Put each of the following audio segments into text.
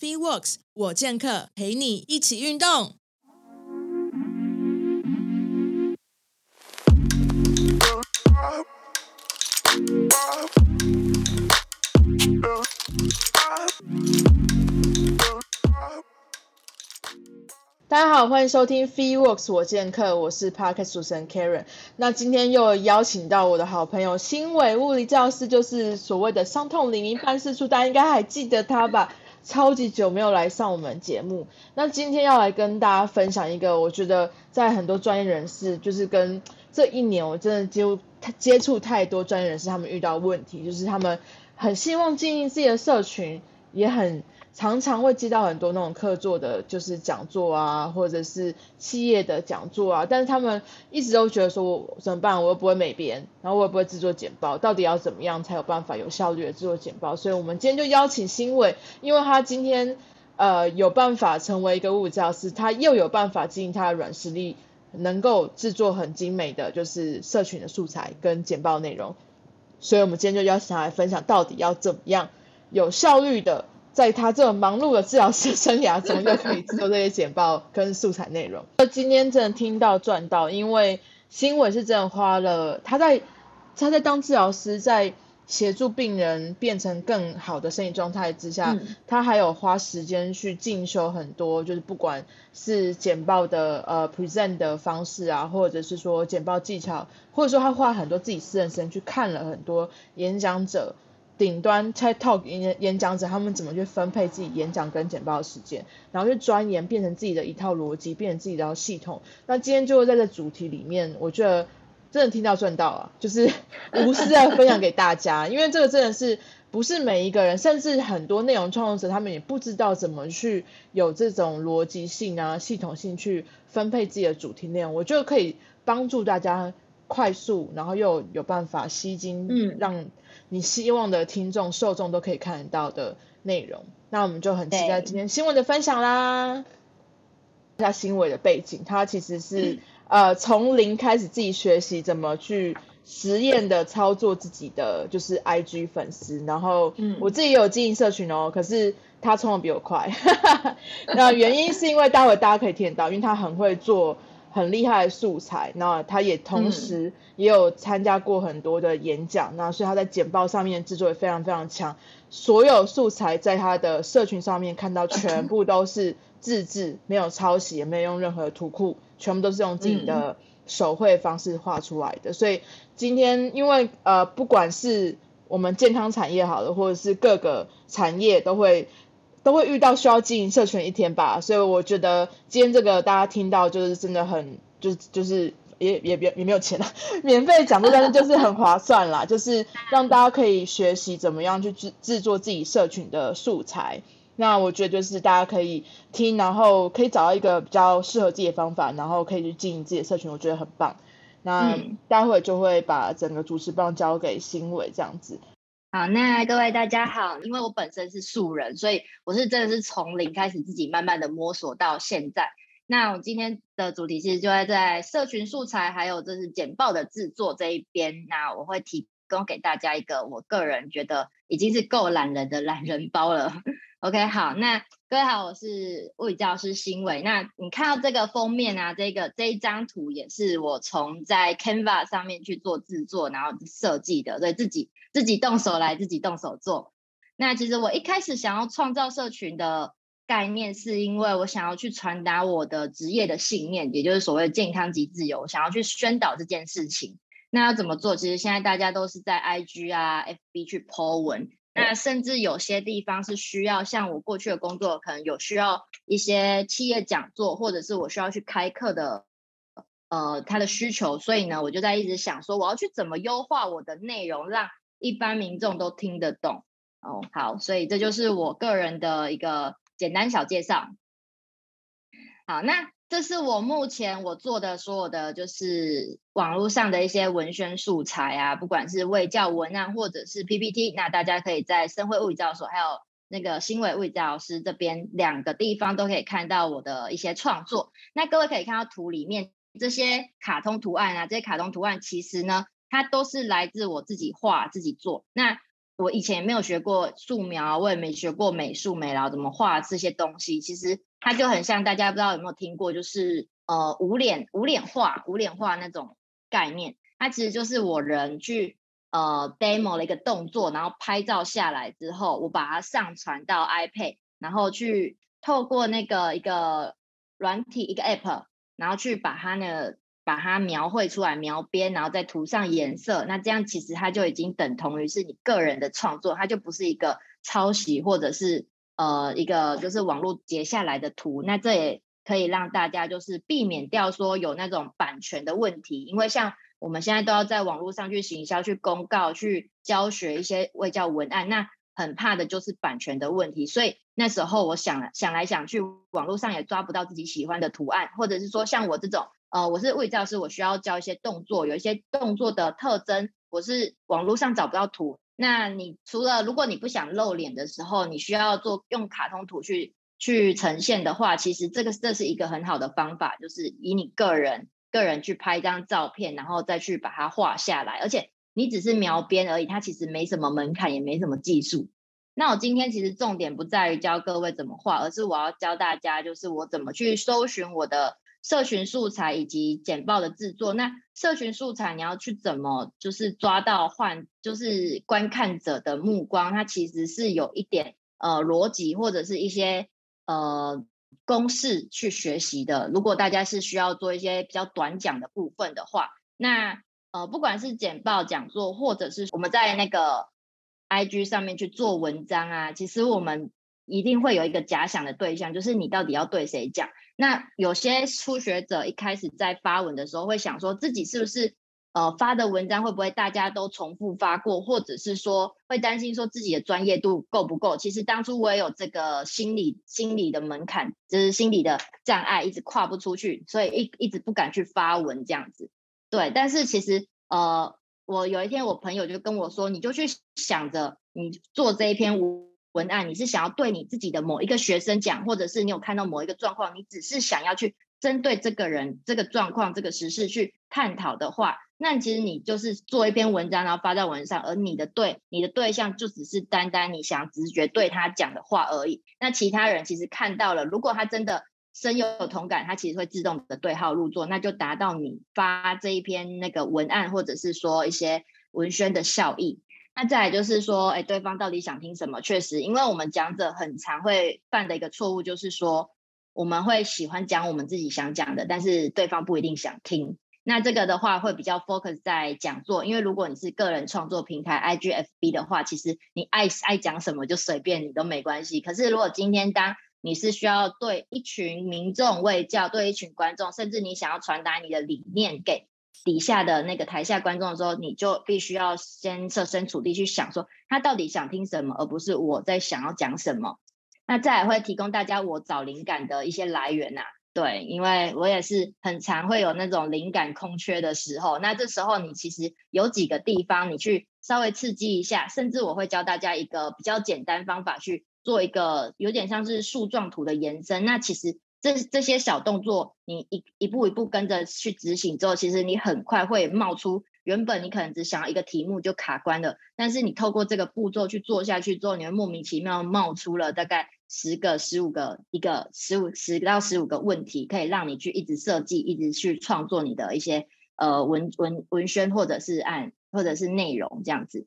Free Works 我健客陪你一起运动。大家好，欢迎收听 FeeWorks 我健客，我是 Parkes 主持人 Karen。那今天又邀请到我的好朋友新伟物理教师，就是所谓的伤痛领域办事处，大家应该还记得他吧？超级久没有来上我们节目，那今天要来跟大家分享一个，我觉得在很多专业人士，就是跟这一年我真的接触接触太多专业人士，他们遇到问题，就是他们很希望经营自己的社群，也很。常常会接到很多那种客座的，就是讲座啊，或者是企业的讲座啊，但是他们一直都觉得说，我怎么办？我又不会美编，然后我也不会制作简报，到底要怎么样才有办法有效率的制作简报？所以我们今天就邀请新伟，因为他今天呃有办法成为一个物理教师，他又有办法经营他的软实力，能够制作很精美的就是社群的素材跟简报内容，所以我们今天就邀请他来分享，到底要怎么样有效率的。在他这种忙碌的治疗师生涯中，又可以做这些简报跟素材内容。那 今天真的听到赚到，因为新伟是真的花了他在他在当治疗师，在协助病人变成更好的身体状态之下，他还有花时间去进修很多，就是不管是简报的呃 present 的方式啊，或者是说简报技巧，或者说他花很多自己私人时间去看了很多演讲者。顶端 TED Talk 演演讲者他们怎么去分配自己演讲跟简报的时间，然后去钻研变成自己的一套逻辑，变成自己的系统。那今天就会在这主题里面，我觉得真的听到赚到啊，就是无私的分享给大家，因为这个真的是不是每一个人，甚至很多内容创作者他们也不知道怎么去有这种逻辑性啊、系统性去分配自己的主题内容。我觉得可以帮助大家快速，然后又有办法吸睛，嗯，让。你希望的听众受众都可以看得到的内容，那我们就很期待今天新闻的分享啦。一下新闻的背景，他其实是呃从零开始自己学习怎么去实验的操作自己的就是 IG 粉丝，然后我自己也有经营社群哦，可是他冲的比我快。那原因是因为待会大家可以听到，因为他很会做。很厉害的素材，那他也同时也有参加过很多的演讲，那所以他在简报上面制作也非常非常强。所有素材在他的社群上面看到，全部都是自制，没有抄袭，也没有用任何图库，全部都是用自己的手绘方式画出来的。所以今天因为呃，不管是我们健康产业好了，或者是各个产业都会。都会遇到需要经营社群一天吧，所以我觉得今天这个大家听到就是真的很，就是就是也也也也没有钱了，免费讲座，但是就是很划算啦，就是让大家可以学习怎么样去制制作自己社群的素材。那我觉得就是大家可以听，然后可以找到一个比较适合自己的方法，然后可以去经营自己的社群，我觉得很棒。那待会就会把整个主持棒交给新伟这样子。好，那各位大家好，因为我本身是素人，所以我是真的是从零开始自己慢慢的摸索到现在。那我今天的主题其实就在在社群素材还有就是简报的制作这一边，那我会提供给大家一个我个人觉得已经是够懒人的懒人包了。OK，好，那各位好，我是物理教师新伟。那你看到这个封面啊，这个这一张图也是我从在 Canva 上面去做制作，然后设计的，所以自己。自己动手来，自己动手做。那其实我一开始想要创造社群的概念，是因为我想要去传达我的职业的信念，也就是所谓健康及自由，想要去宣导这件事情。那要怎么做？其实现在大家都是在 IG 啊、FB 去 po 文。那甚至有些地方是需要，像我过去的工作，可能有需要一些企业讲座，或者是我需要去开课的，呃，他的需求。所以呢，我就在一直想说，我要去怎么优化我的内容，让一般民众都听得懂哦，好，所以这就是我个人的一个简单小介绍。好，那这是我目前我做的所有的就是网络上的一些文宣素材啊，不管是卫教文案或者是 PPT，那大家可以在深汇物理教所还有那个新伟物理教师这边两个地方都可以看到我的一些创作。那各位可以看到图里面这些卡通图案啊，这些卡通图案其实呢。它都是来自我自己画、自己做。那我以前也没有学过素描，我也没学过美术美劳怎么画这些东西。其实它就很像大家不知道有没有听过，就是呃无脸无脸画无脸画那种概念。它其实就是我人去呃 demo 了一个动作，然后拍照下来之后，我把它上传到 iPad，然后去透过那个一个软体一个 app，然后去把它呢。把它描绘出来，描边，然后再涂上颜色，那这样其实它就已经等同于是你个人的创作，它就不是一个抄袭或者是呃一个就是网络截下来的图。那这也可以让大家就是避免掉说有那种版权的问题，因为像我们现在都要在网络上去行销、去公告、去教学一些未教文案，那很怕的就是版权的问题。所以那时候我想想来想去，网络上也抓不到自己喜欢的图案，或者是说像我这种。呃，我是物理教师，我需要教一些动作，有一些动作的特征，我是网络上找不到图。那你除了如果你不想露脸的时候，你需要做用卡通图去去呈现的话，其实这个这是一个很好的方法，就是以你个人个人去拍一张照片，然后再去把它画下来，而且你只是描边而已，它其实没什么门槛，也没什么技术。那我今天其实重点不在于教各位怎么画，而是我要教大家，就是我怎么去搜寻我的。社群素材以及简报的制作，那社群素材你要去怎么就是抓到换就是观看者的目光，它其实是有一点呃逻辑或者是一些呃公式去学习的。如果大家是需要做一些比较短讲的部分的话，那呃不管是简报讲座或者是我们在那个 IG 上面去做文章啊，其实我们一定会有一个假想的对象，就是你到底要对谁讲。那有些初学者一开始在发文的时候，会想说自己是不是呃发的文章会不会大家都重复发过，或者是说会担心说自己的专业度够不够？其实当初我也有这个心理心理的门槛，就是心理的障碍，一直跨不出去，所以一一直不敢去发文这样子。对，但是其实呃，我有一天我朋友就跟我说，你就去想着你做这一篇文。文案，你是想要对你自己的某一个学生讲，或者是你有看到某一个状况，你只是想要去针对这个人、这个状况、这个实事去探讨的话，那其实你就是做一篇文章，然后发在文上，而你的对你的对象就只是单单你想直觉对他讲的话而已。那其他人其实看到了，如果他真的深有同感，他其实会自动的对号入座，那就达到你发这一篇那个文案，或者是说一些文宣的效益。那再来就是说，哎，对方到底想听什么？确实，因为我们讲者很常会犯的一个错误，就是说我们会喜欢讲我们自己想讲的，但是对方不一定想听。那这个的话会比较 focus 在讲座，因为如果你是个人创作平台 IGFB 的话，其实你爱爱讲什么就随便你都没关系。可是如果今天当你是需要对一群民众为教，对一群观众，甚至你想要传达你的理念给。底下的那个台下观众的时候，你就必须要先设身处地去想，说他到底想听什么，而不是我在想要讲什么。那再会提供大家我找灵感的一些来源呐，对，因为我也是很常会有那种灵感空缺的时候，那这时候你其实有几个地方你去稍微刺激一下，甚至我会教大家一个比较简单方法去做一个有点像是树状图的延伸，那其实。这这些小动作，你一一步一步跟着去执行之后，其实你很快会冒出原本你可能只想要一个题目就卡关了，但是你透过这个步骤去做下去之后，你会莫名其妙冒出了大概十个、十五个一个十五十到十五个问题，可以让你去一直设计、一直去创作你的一些呃文文文宣或者是案或者是内容这样子。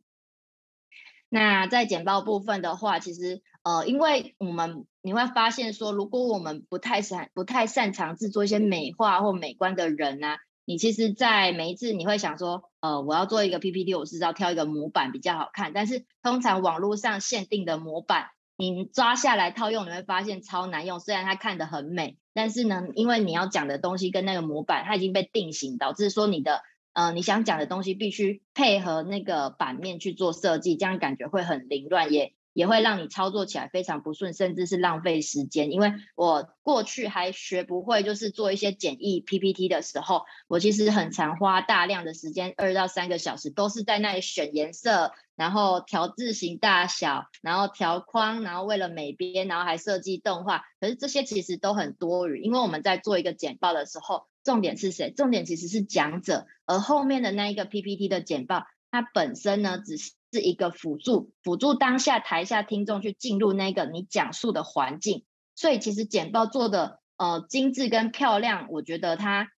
那在简报部分的话，其实呃，因为我们你会发现说，如果我们不太擅不太擅长制作一些美化或美观的人呢，你其实，在每一次你会想说，呃，我要做一个 PPT，我是要挑一个模板比较好看。但是通常网络上限定的模板，你抓下来套用，你会发现超难用。虽然它看得很美，但是呢，因为你要讲的东西跟那个模板它已经被定型，导致说你的。呃，你想讲的东西必须配合那个版面去做设计，这样感觉会很凌乱，也也会让你操作起来非常不顺，甚至是浪费时间。因为我过去还学不会，就是做一些简易 PPT 的时候，我其实很常花大量的时间，二到三个小时，都是在那里选颜色，然后调字型大小，然后调框，然后为了美编，然后还设计动画。可是这些其实都很多余，因为我们在做一个简报的时候。重点是谁？重点其实是讲者，而后面的那一个 PPT 的简报，它本身呢，只是是一个辅助，辅助当下台下听众去进入那个你讲述的环境。所以其实简报做的呃精致跟漂亮，我觉得它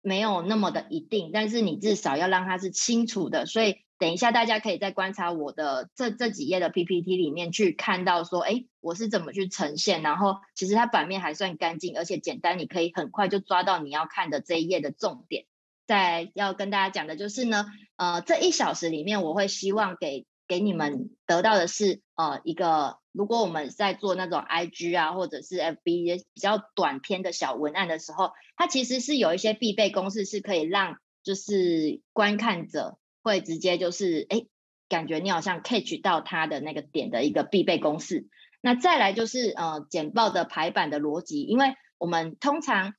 没有那么的一定，但是你至少要让它是清楚的。所以等一下大家可以再观察我的这这几页的 PPT 里面去看到说，哎，我是怎么去呈现。然后其实它版面还算干净，而且简单，你可以很快就抓到你要看的这一页的重点。在要跟大家讲的就是呢，呃，这一小时里面，我会希望给给你们得到的是，呃，一个如果我们在做那种 IG 啊，或者是 FB 比较短篇的小文案的时候，它其实是有一些必备公式，是可以让就是观看者会直接就是哎，感觉你好像 catch 到它的那个点的一个必备公式。那再来就是呃，简报的排版的逻辑，因为我们通常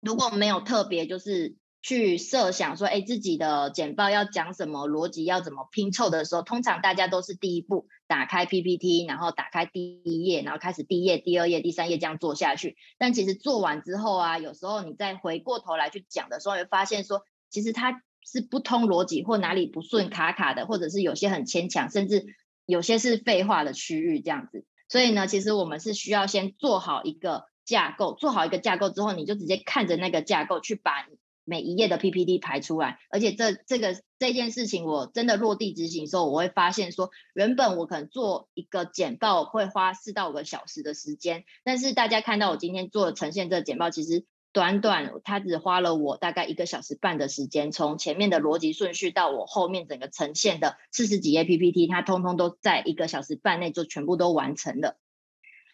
如果没有特别就是。去设想说，哎，自己的简报要讲什么，逻辑要怎么拼凑的时候，通常大家都是第一步打开 PPT，然后打开第一页，然后开始第一页、第二页、第三页这样做下去。但其实做完之后啊，有时候你再回过头来去讲的时候，会发现说，其实它是不通逻辑，或哪里不顺、卡卡的，或者是有些很牵强，甚至有些是废话的区域这样子。所以呢，其实我们是需要先做好一个架构，做好一个架构之后，你就直接看着那个架构去把。每一页的 PPT 排出来，而且这这个这件事情，我真的落地执行的时候，我会发现说，原本我可能做一个简报会花四到五个小时的时间，但是大家看到我今天做呈现这简报，其实短短它只花了我大概一个小时半的时间，从前面的逻辑顺序到我后面整个呈现的四十几页 PPT，它通通都在一个小时半内就全部都完成了。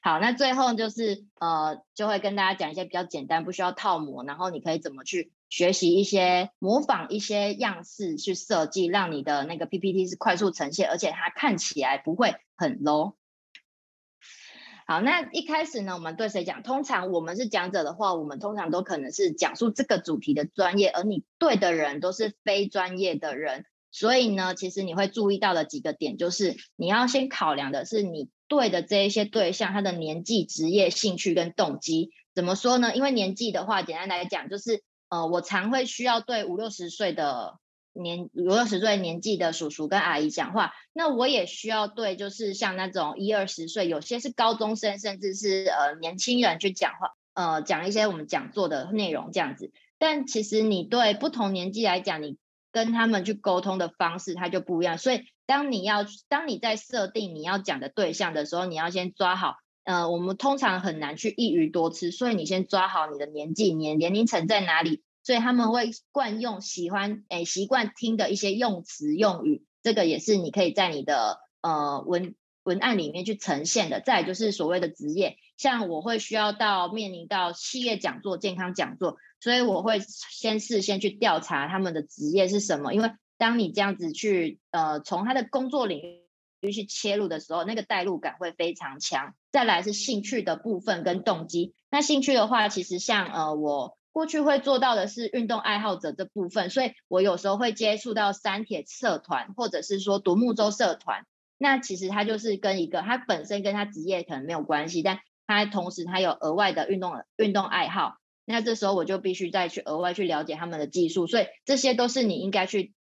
好，那最后就是呃，就会跟大家讲一些比较简单，不需要套模，然后你可以怎么去。学习一些模仿一些样式去设计，让你的那个 PPT 是快速呈现，而且它看起来不会很 low。好，那一开始呢，我们对谁讲？通常我们是讲者的话，我们通常都可能是讲述这个主题的专业，而你对的人都是非专业的人。所以呢，其实你会注意到的几个点，就是你要先考量的是你对的这一些对象，他的年纪、职业、兴趣跟动机。怎么说呢？因为年纪的话，简单来讲就是。呃，我常会需要对五六十岁的年五六十岁年纪的叔叔跟阿姨讲话，那我也需要对就是像那种一二十岁，有些是高中生，甚至是呃年轻人去讲话，呃讲一些我们讲座的内容这样子。但其实你对不同年纪来讲，你跟他们去沟通的方式它就不一样。所以当你要当你在设定你要讲的对象的时候，你要先抓好。呃，我们通常很难去一鱼多吃，所以你先抓好你的年纪，年年龄层在哪里，所以他们会惯用喜欢诶习惯听的一些用词用语，这个也是你可以在你的呃文文案里面去呈现的。再就是所谓的职业，像我会需要到面临到企业讲座、健康讲座，所以我会先事先去调查他们的职业是什么，因为当你这样子去呃从他的工作领域。去切入的时候，那个代入感会非常强。再来是兴趣的部分跟动机。那兴趣的话，其实像呃，我过去会做到的是运动爱好者这部分，所以我有时候会接触到三铁社团，或者是说独木舟社团。那其实它就是跟一个，它本身跟他职业可能没有关系，但它同时它有额外的运动运动爱好。那这时候我就必须再去额外去了解他们的技术，所以这些都是你应该去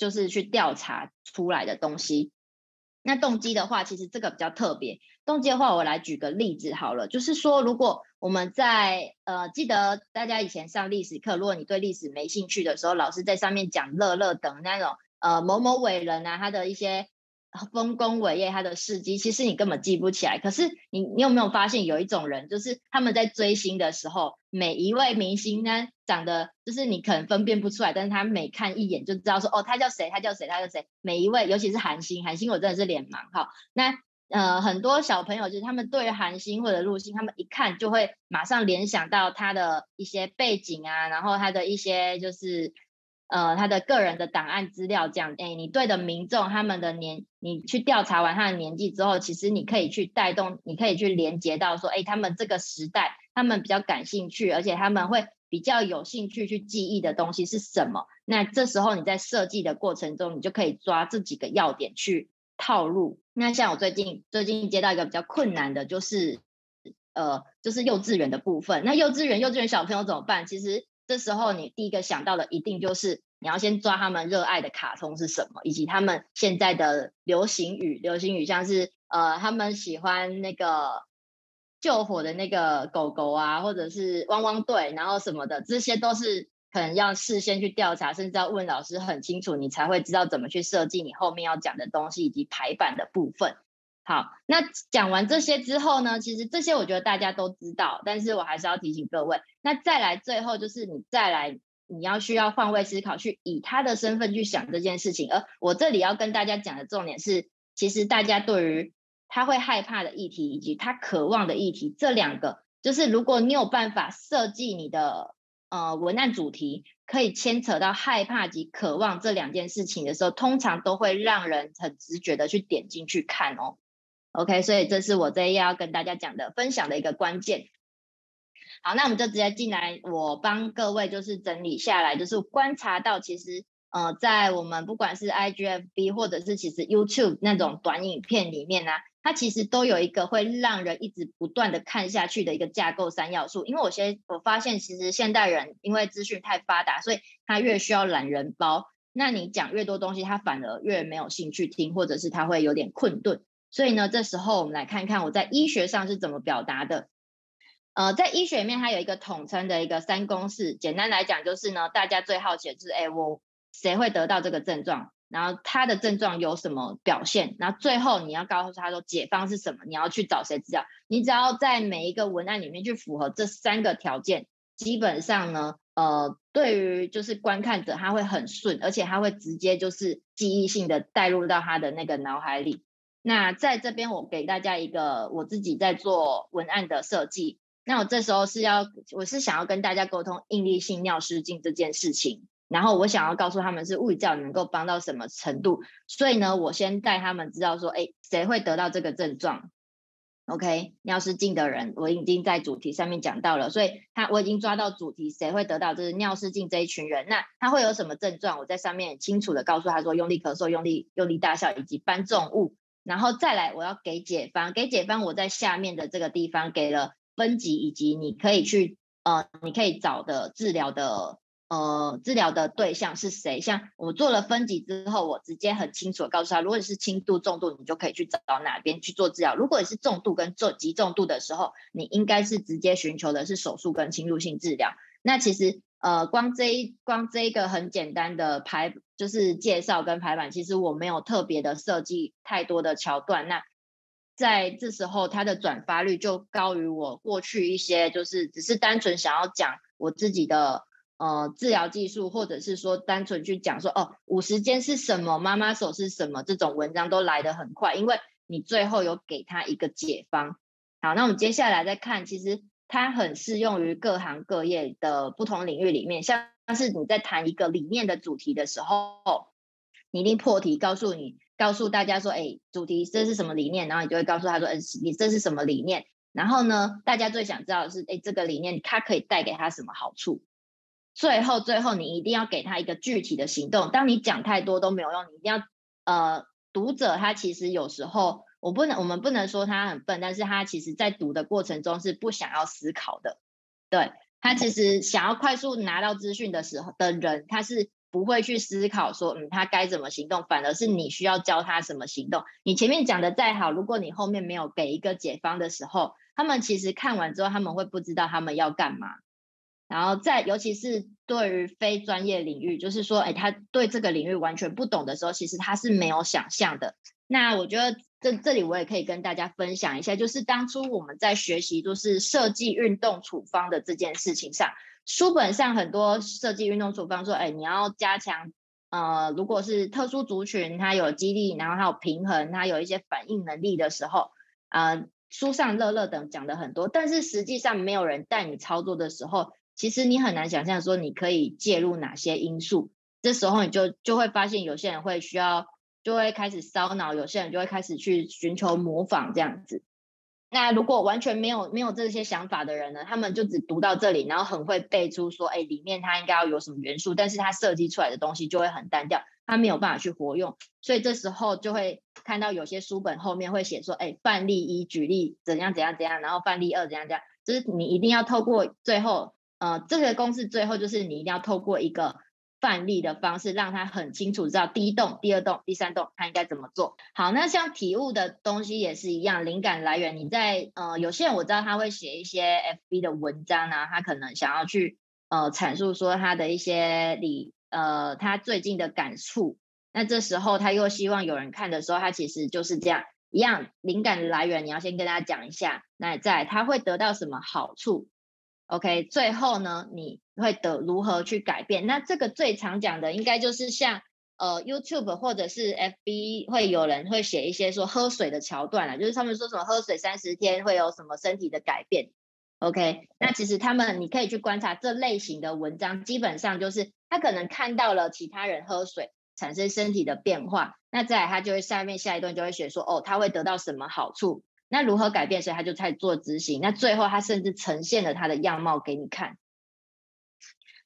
就是去调查出来的东西。那动机的话，其实这个比较特别。动机的话，我来举个例子好了，就是说，如果我们在呃，记得大家以前上历史课，如果你对历史没兴趣的时候，老师在上面讲乐乐等那种呃某某伟人啊，他的一些。丰功伟业，他的事迹，其实你根本记不起来。可是你，你有没有发现有一种人，就是他们在追星的时候，每一位明星呢，长得就是你可能分辨不出来，但是他每看一眼就知道说，哦，他叫谁，他叫谁，他叫谁。每一位，尤其是韩星，韩星我真的是脸盲哈。那呃，很多小朋友就是他们对韩星或者陆星，他们一看就会马上联想到他的一些背景啊，然后他的一些就是。呃，他的个人的档案资料这样，哎，你对的民众他们的年，你去调查完他的年纪之后，其实你可以去带动，你可以去连接到说，哎，他们这个时代，他们比较感兴趣，而且他们会比较有兴趣去记忆的东西是什么？那这时候你在设计的过程中，你就可以抓这几个要点去套路。那像我最近最近接到一个比较困难的，就是呃，就是幼稚园的部分。那幼稚园幼稚园小朋友怎么办？其实。这时候你第一个想到的一定就是你要先抓他们热爱的卡通是什么，以及他们现在的流行语。流行语像是呃，他们喜欢那个救火的那个狗狗啊，或者是汪汪队，然后什么的，这些都是可能要事先去调查，甚至要问老师很清楚，你才会知道怎么去设计你后面要讲的东西以及排版的部分。好，那讲完这些之后呢，其实这些我觉得大家都知道，但是我还是要提醒各位，那再来最后就是你再来。你要需要换位思考，去以他的身份去想这件事情。而我这里要跟大家讲的重点是，其实大家对于他会害怕的议题，以及他渴望的议题，这两个，就是如果你有办法设计你的呃文案主题，可以牵扯到害怕及渴望这两件事情的时候，通常都会让人很直觉的去点进去看哦。OK，所以这是我这一要跟大家讲的分享的一个关键。好，那我们就直接进来，我帮各位就是整理下来，就是观察到其实，呃，在我们不管是 IGFB 或者是其实 YouTube 那种短影片里面呢，它其实都有一个会让人一直不断的看下去的一个架构三要素。因为我先我发现，其实现代人因为资讯太发达，所以他越需要懒人包。那你讲越多东西，他反而越没有兴趣听，或者是他会有点困顿。所以呢，这时候我们来看看我在医学上是怎么表达的。呃，在医学里面，它有一个统称的一个三公式。简单来讲，就是呢，大家最好奇的就是，哎，我谁会得到这个症状？然后他的症状有什么表现？然后最后你要告诉他说解方是什么？你要去找谁治疗？你只要在每一个文案里面去符合这三个条件，基本上呢，呃，对于就是观看者他会很顺，而且他会直接就是记忆性的带入到他的那个脑海里。那在这边，我给大家一个我自己在做文案的设计。那我这时候是要，我是想要跟大家沟通应力性尿失禁这件事情，然后我想要告诉他们是物理治疗能够帮到什么程度，所以呢，我先带他们知道说，哎，谁会得到这个症状？OK，尿失禁的人，我已经在主题上面讲到了，所以他我已经抓到主题，谁会得到就是尿失禁这一群人，那他会有什么症状？我在上面清楚的告诉他说，用力咳嗽、用力用力大笑以及搬重物，然后再来我要给解方，给解方我在下面的这个地方给了。分级以及你可以去呃，你可以找的治疗的呃治疗的对象是谁？像我做了分级之后，我直接很清楚的告诉他，如果你是轻度、重度，你就可以去找到哪边去做治疗；如果你是重度跟重极重度的时候，你应该是直接寻求的是手术跟侵入性治疗。那其实呃，光这一光这一个很简单的排就是介绍跟排版，其实我没有特别的设计太多的桥段。那在这时候，它的转发率就高于我过去一些，就是只是单纯想要讲我自己的呃治疗技术，或者是说单纯去讲说哦五十间是什么，妈妈手是什么，这种文章都来得很快，因为你最后有给他一个解方。好，那我们接下来再看，其实它很适用于各行各业的不同领域里面，像是你在谈一个理念的主题的时候，你一定破题告诉你。告诉大家说，哎，主题这是什么理念？然后你就会告诉他说，嗯，你这是什么理念？然后呢，大家最想知道的是，哎，这个理念它可以带给他什么好处？最后，最后你一定要给他一个具体的行动。当你讲太多都没有用，你一定要，呃，读者他其实有时候，我不能，我们不能说他很笨，但是他其实在读的过程中是不想要思考的。对他其实想要快速拿到资讯的时候的人，他是。不会去思考说，嗯，他该怎么行动，反而是你需要教他什么行动。你前面讲的再好，如果你后面没有给一个解方的时候，他们其实看完之后，他们会不知道他们要干嘛。然后在尤其是对于非专业领域，就是说，哎，他对这个领域完全不懂的时候，其实他是没有想象的。那我觉得这这里我也可以跟大家分享一下，就是当初我们在学习就是设计运动处方的这件事情上。书本上很多设计运动处方说，哎，你要加强，呃，如果是特殊族群，它有激励，然后还有平衡，它有一些反应能力的时候，啊，书上乐乐等讲的很多，但是实际上没有人带你操作的时候，其实你很难想象说你可以介入哪些因素，这时候你就就会发现有些人会需要，就会开始烧脑，有些人就会开始去寻求模仿这样子。那如果完全没有没有这些想法的人呢？他们就只读到这里，然后很会背出说，哎，里面它应该要有什么元素，但是它设计出来的东西就会很单调，它没有办法去活用。所以这时候就会看到有些书本后面会写说，哎，范例一举例怎样怎样怎样，然后范例二怎样怎样，就是你一定要透过最后，呃，这个公式最后就是你一定要透过一个范例的方式，让他很清楚知道第一栋、第二栋、第三栋他应该怎么做好。那像体悟的东西也是一样，灵感来源你在呃，有些人我知道他会写一些 FB 的文章啊，他可能想要去呃阐述说他的一些理呃他最近的感触。那这时候他又希望有人看的时候，他其实就是这样一样灵感的来源，你要先跟大家讲一下，那在他会得到什么好处。OK，最后呢，你会得如何去改变？那这个最常讲的，应该就是像呃 YouTube 或者是 FB 会有人会写一些说喝水的桥段啊，就是他们说什么喝水三十天会有什么身体的改变。OK，那其实他们你可以去观察这类型的文章，基本上就是他可能看到了其他人喝水产生身体的变化，那再来他就会下面下一段就会写说哦，他会得到什么好处。那如何改变？所以他就开始做执行。那最后他甚至呈现了他的样貌给你看。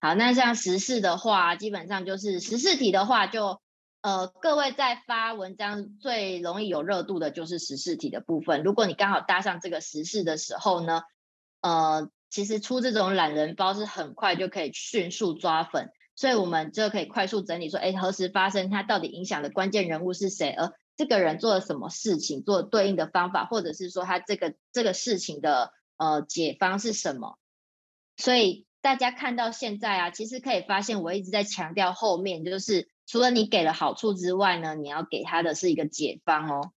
好，那像十四的话，基本上就是十四题的话，就呃各位在发文章最容易有热度的就是十四题的部分。如果你刚好搭上这个十四的时候呢，呃，其实出这种懒人包是很快就可以迅速抓粉，所以我们就可以快速整理说，哎，何时发生？它到底影响的关键人物是谁？而这个人做了什么事情，做对应的方法，或者是说他这个这个事情的呃解方是什么？所以大家看到现在啊，其实可以发现，我一直在强调后面，就是除了你给了好处之外呢，你要给他的是一个解方哦。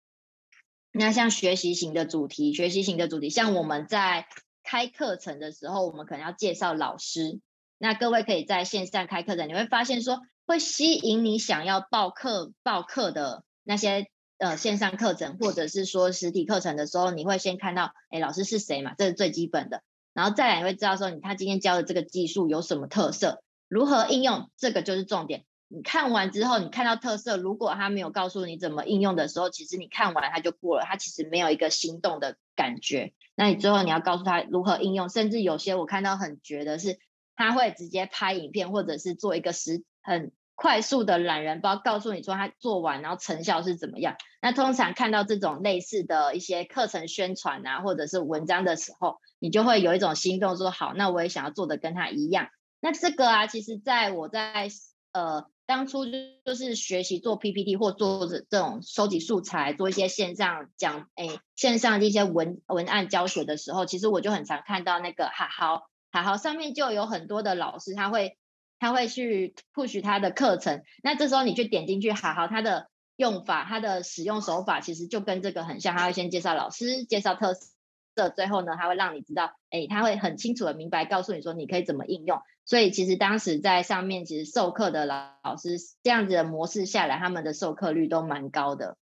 那像学习型的主题，学习型的主题，像我们在开课程的时候，我们可能要介绍老师。那各位可以在线上开课程，你会发现说会吸引你想要报课报课的。那些呃线上课程或者是说实体课程的时候，你会先看到，哎，老师是谁嘛？这是最基本的。然后再来，你会知道说，你他今天教的这个技术有什么特色，如何应用，这个就是重点。你看完之后，你看到特色，如果他没有告诉你怎么应用的时候，其实你看完他就过了，他其实没有一个心动的感觉。那你最后你要告诉他如何应用，甚至有些我看到很绝的是，他会直接拍影片，或者是做一个实很。快速的懒人包告诉你说他做完然后成效是怎么样。那通常看到这种类似的一些课程宣传啊，或者是文章的时候，你就会有一种心动，说好，那我也想要做的跟他一样。那这个啊，其实在我在呃当初就是学习做 PPT 或做这这种收集素材，做一些线上讲诶线上的一些文文案教学的时候，其实我就很常看到那个好好好好上面就有很多的老师他会。他会去 push 他的课程，那这时候你去点进去，好好，他的用法、他的使用手法其实就跟这个很像。他会先介绍老师，介绍特色，最后呢，他会让你知道，哎，他会很清楚的明白告诉你说你可以怎么应用。所以其实当时在上面，其实授课的老老师这样子的模式下来，他们的授课率都蛮高的。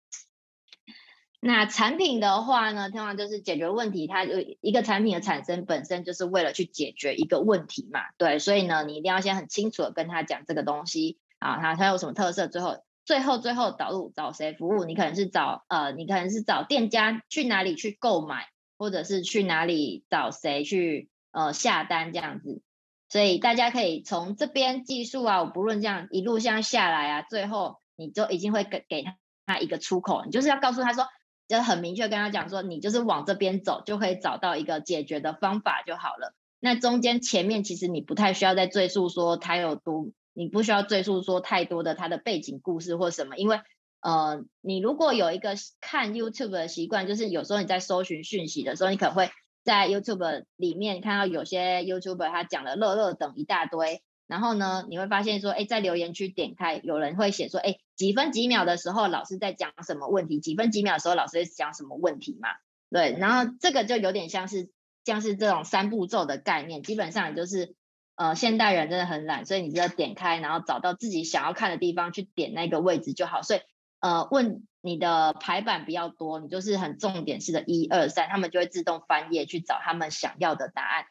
那产品的话呢，通常就是解决问题。它有一个产品的产生本身就是为了去解决一个问题嘛，对。所以呢，你一定要先很清楚的跟他讲这个东西啊，它它有什么特色。最后，最后，最后导入找谁服务？你可能是找呃，你可能是找店家去哪里去购买，或者是去哪里找谁去呃下单这样子。所以大家可以从这边技术啊，我不论这样一路这样下来啊，最后你就已经会给给他他一个出口，你就是要告诉他说。就很明确跟他讲说，你就是往这边走，就可以找到一个解决的方法就好了。那中间前面其实你不太需要再赘述说他有多，你不需要赘述说太多的他的背景故事或什么，因为呃，你如果有一个看 YouTube 的习惯，就是有时候你在搜寻讯息的时候，你可能会在 YouTube 里面看到有些 YouTuber 他讲的乐乐等一大堆。然后呢，你会发现说，哎，在留言区点开，有人会写说，哎，几分几秒的时候老师在讲什么问题？几分几秒的时候老师在讲什么问题嘛？对，然后这个就有点像是像是这种三步骤的概念，基本上就是，呃，现代人真的很懒，所以你只要点开，然后找到自己想要看的地方去点那个位置就好。所以，呃，问你的排版比较多，你就是很重点式的一二三，他们就会自动翻页去找他们想要的答案。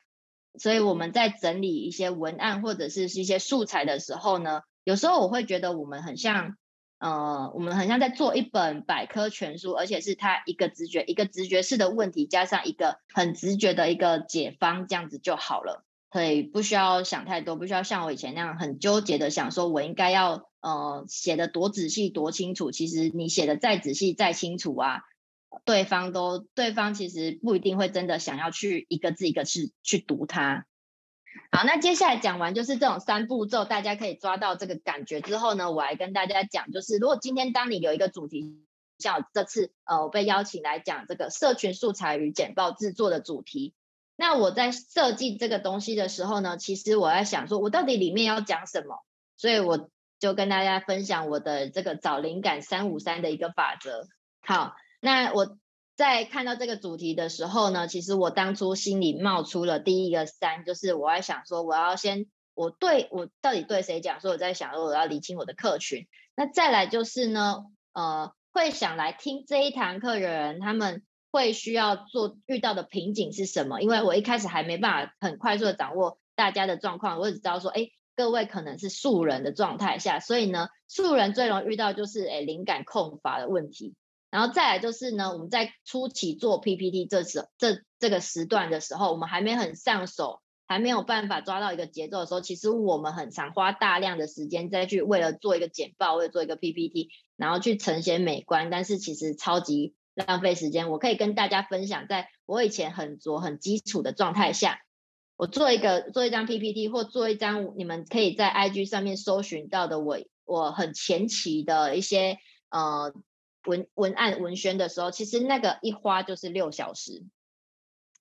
所以我们在整理一些文案或者是一些素材的时候呢，有时候我会觉得我们很像，呃，我们很像在做一本百科全书，而且是它一个直觉、一个直觉式的问题，加上一个很直觉的一个解方，这样子就好了。所以不需要想太多，不需要像我以前那样很纠结的想说，我应该要呃写的多仔细、多清楚。其实你写的再仔细、再清楚啊。对方都，对方其实不一定会真的想要去一个字一个字去读它。好，那接下来讲完就是这种三步骤，大家可以抓到这个感觉之后呢，我来跟大家讲，就是如果今天当你有一个主题，像这次呃我被邀请来讲这个社群素材与简报制作的主题，那我在设计这个东西的时候呢，其实我在想说，我到底里面要讲什么，所以我就跟大家分享我的这个找灵感三五三的一个法则。好，那我。在看到这个主题的时候呢，其实我当初心里冒出了第一个三，就是我在想说，我要先我对我到底对谁讲？说我在想说，我要理清我的客群。那再来就是呢，呃，会想来听这一堂课的人，他们会需要做遇到的瓶颈是什么？因为我一开始还没办法很快速的掌握大家的状况，我只知道说，哎，各位可能是素人的状态下，所以呢，素人最容易遇到就是哎灵感空乏的问题。然后再来就是呢，我们在初期做 PPT 这时这这个时段的时候，我们还没很上手，还没有办法抓到一个节奏的时候，其实我们很常花大量的时间再去为了做一个简报，为了做一个 PPT，然后去呈现美观，但是其实超级浪费时间。我可以跟大家分享，在我以前很拙很基础的状态下，我做一个做一张 PPT 或做一张你们可以在 IG 上面搜寻到的我我很前期的一些呃。文文案文宣的时候，其实那个一花就是六小时，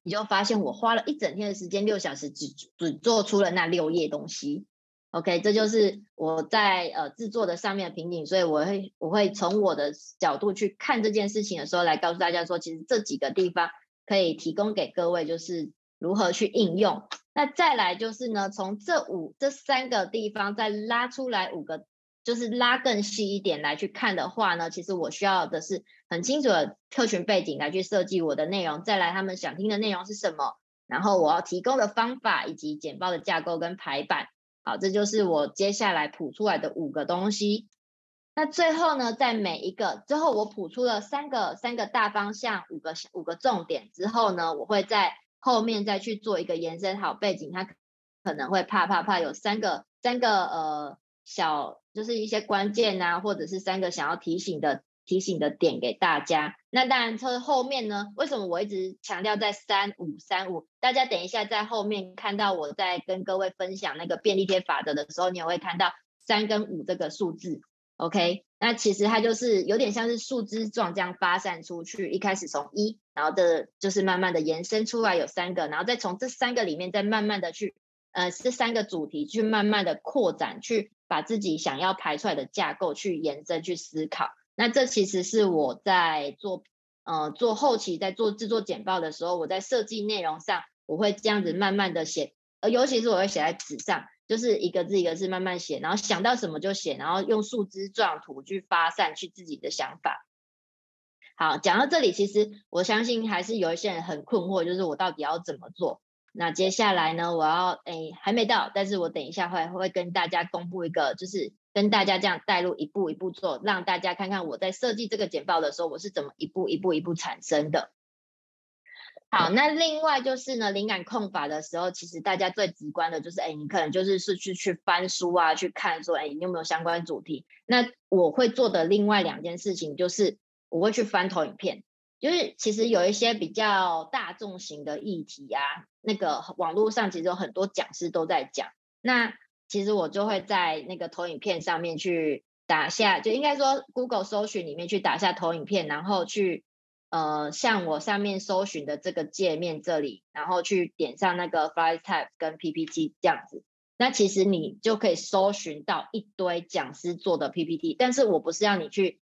你就发现我花了一整天的时间，六小时只只做出了那六页东西。OK，这就是我在呃制作的上面的瓶颈，所以我会我会从我的角度去看这件事情的时候，来告诉大家说，其实这几个地方可以提供给各位，就是如何去应用。那再来就是呢，从这五这三个地方再拉出来五个。就是拉更细一点来去看的话呢，其实我需要的是很清楚的客群背景来去设计我的内容，再来他们想听的内容是什么，然后我要提供的方法以及简报的架构跟排版，好，这就是我接下来谱出来的五个东西。那最后呢，在每一个之后，我谱出了三个三个大方向，五个五个重点之后呢，我会在后面再去做一个延伸，好背景，它可能会啪啪啪有三个三个呃。小就是一些关键啊，或者是三个想要提醒的提醒的点给大家。那当然，车后面呢，为什么我一直强调在三五三五？大家等一下在后面看到我在跟各位分享那个便利贴法则的时候，你也会看到三跟五这个数字。OK，那其实它就是有点像是树枝状这样发散出去。一开始从一，然后的就是慢慢的延伸出来有三个，然后再从这三个里面再慢慢的去。呃，这三个主题去慢慢的扩展，去把自己想要排出来的架构去延伸、去思考。那这其实是我在做呃做后期在做制作简报的时候，我在设计内容上，我会这样子慢慢的写，呃，尤其是我会写在纸上，就是一个字一个字慢慢写，然后想到什么就写，然后用树枝状图去发散去自己的想法。好，讲到这里，其实我相信还是有一些人很困惑，就是我到底要怎么做？那接下来呢？我要诶还没到，但是我等一下会会跟大家公布一个，就是跟大家这样带入一步一步做，让大家看看我在设计这个简报的时候，我是怎么一步一步一步产生的。好，那另外就是呢，灵感控法的时候，其实大家最直观的就是，哎，你可能就是是去去翻书啊，去看说，哎，你有没有相关主题？那我会做的另外两件事情就是，我会去翻投影片。就是其实有一些比较大众型的议题啊，那个网络上其实有很多讲师都在讲。那其实我就会在那个投影片上面去打下，就应该说 Google 搜寻里面去打下投影片，然后去呃像我上面搜寻的这个界面这里，然后去点上那个 File Type 跟 PPT 这样子。那其实你就可以搜寻到一堆讲师做的 PPT，但是我不是要你去。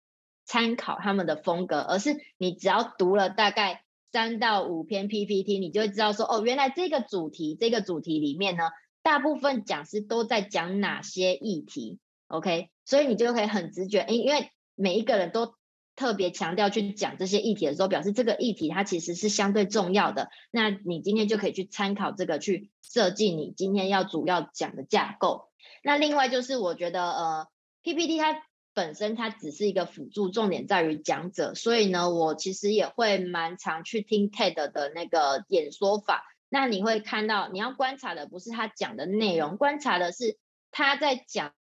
参考他们的风格，而是你只要读了大概三到五篇 PPT，你就会知道说，哦，原来这个主题，这个主题里面呢，大部分讲师都在讲哪些议题，OK？所以你就可以很直觉，因为每一个人都特别强调去讲这些议题的时候，表示这个议题它其实是相对重要的。那你今天就可以去参考这个，去设计你今天要主要讲的架构。那另外就是我觉得，呃，PPT 它。本身它只是一个辅助，重点在于讲者，所以呢，我其实也会蛮常去听 TED 的那个演说法。那你会看到，你要观察的不是他讲的内容，观察的是他在讲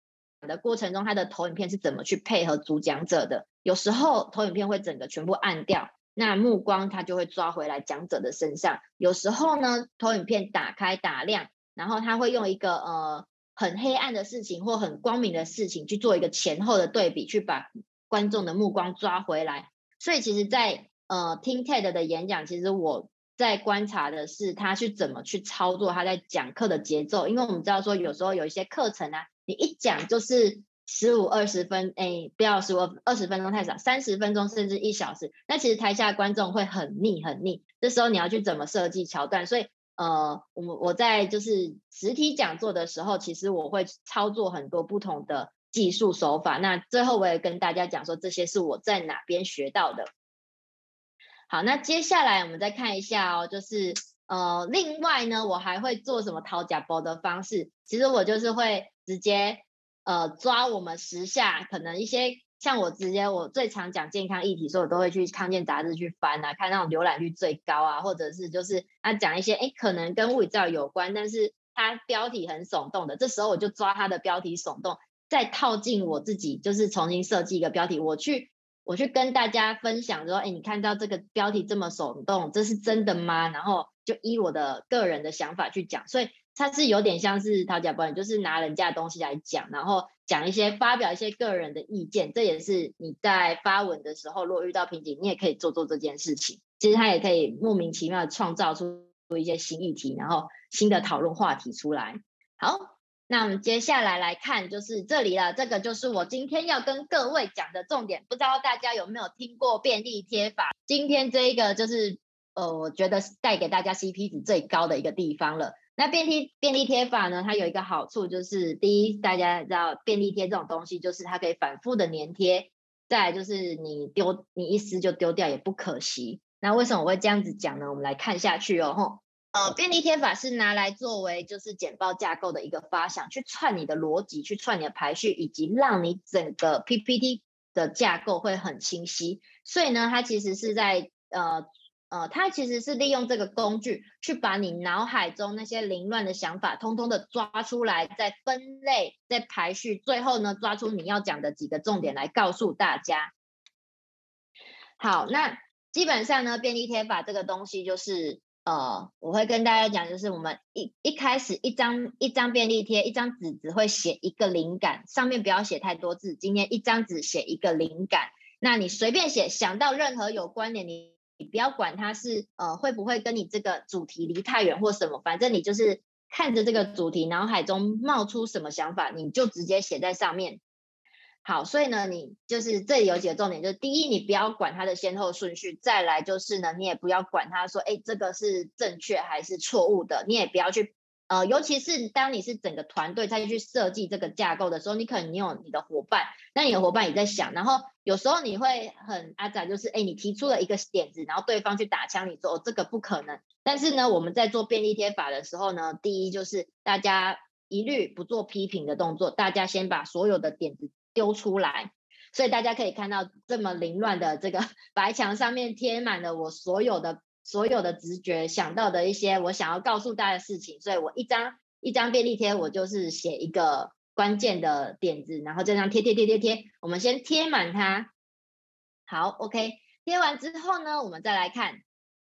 的过程中，他的投影片是怎么去配合主讲者的。有时候投影片会整个全部暗掉，那目光他就会抓回来讲者的身上。有时候呢，投影片打开打亮。然后他会用一个呃很黑暗的事情或很光明的事情去做一个前后的对比，去把观众的目光抓回来。所以其实，在呃听 TED 的演讲，其实我在观察的是他去怎么去操作他在讲课的节奏，因为我们知道说有时候有一些课程啊，你一讲就是十五二十分，哎，不要十五二十分钟太少，三十分钟甚至一小时，那其实台下观众会很腻很腻，这时候你要去怎么设计桥段，所以。呃，我们我在就是实体讲座的时候，其实我会操作很多不同的技术手法。那最后我也跟大家讲说，这些是我在哪边学到的。好，那接下来我们再看一下哦，就是呃，另外呢，我还会做什么掏假包的方式？其实我就是会直接呃抓我们时下可能一些。像我直接，我最常讲健康议题，所以我都会去康健杂志去翻啊，看那种浏览率最高啊，或者是就是他讲一些哎，可能跟物理治疗有关，但是它标题很耸动的，这时候我就抓它的标题耸动，再套进我自己，就是重新设计一个标题，我去我去跟大家分享说，哎，你看到这个标题这么耸动，这是真的吗？然后就依我的个人的想法去讲，所以。它是有点像是讨假包你就是拿人家的东西来讲，然后讲一些发表一些个人的意见，这也是你在发文的时候，如果遇到瓶颈，你也可以做做这件事情。其实它也可以莫名其妙创造出一些新议题，然后新的讨论话题出来。好，那我们接下来来看，就是这里了，这个就是我今天要跟各位讲的重点。不知道大家有没有听过便利贴法？今天这一个就是呃，我觉得带给大家 CP 值最高的一个地方了。那便利便利贴法呢？它有一个好处，就是第一，大家知道便利贴这种东西，就是它可以反复的粘贴；再就是你丢，你一撕就丢掉，也不可惜。那为什么我会这样子讲呢？我们来看下去哦。吼，呃，便利贴法是拿来作为就是简报架构的一个发想，去串你的逻辑，去串你的排序，以及让你整个 PPT 的架构会很清晰。所以呢，它其实是在呃。呃，它其实是利用这个工具去把你脑海中那些凌乱的想法，通通的抓出来，再分类，再排序，最后呢，抓出你要讲的几个重点来告诉大家。好，那基本上呢，便利贴法这个东西就是，呃，我会跟大家讲，就是我们一一开始一张一张便利贴，一张纸只会写一个灵感，上面不要写太多字，今天一张纸写一个灵感，那你随便写，想到任何有关联你。你不要管它是呃会不会跟你这个主题离太远或什么，反正你就是看着这个主题，脑海中冒出什么想法，你就直接写在上面。好，所以呢，你就是这里有几个重点，就是第一，你不要管它的先后顺序；再来就是呢，你也不要管它说，哎，这个是正确还是错误的，你也不要去。呃，尤其是当你是整个团队再去设计这个架构的时候，你可能你有你的伙伴，那你的伙伴也在想，然后有时候你会很阿仔，就是哎，你提出了一个点子，然后对方去打枪，你说哦这个不可能。但是呢，我们在做便利贴法的时候呢，第一就是大家一律不做批评的动作，大家先把所有的点子丢出来，所以大家可以看到这么凌乱的这个 白墙上面贴满了我所有的。所有的直觉想到的一些我想要告诉大家的事情，所以我一张一张便利贴，我就是写一个关键的点子，然后这样贴贴贴贴贴，我们先贴满它。好，OK，贴完之后呢，我们再来看，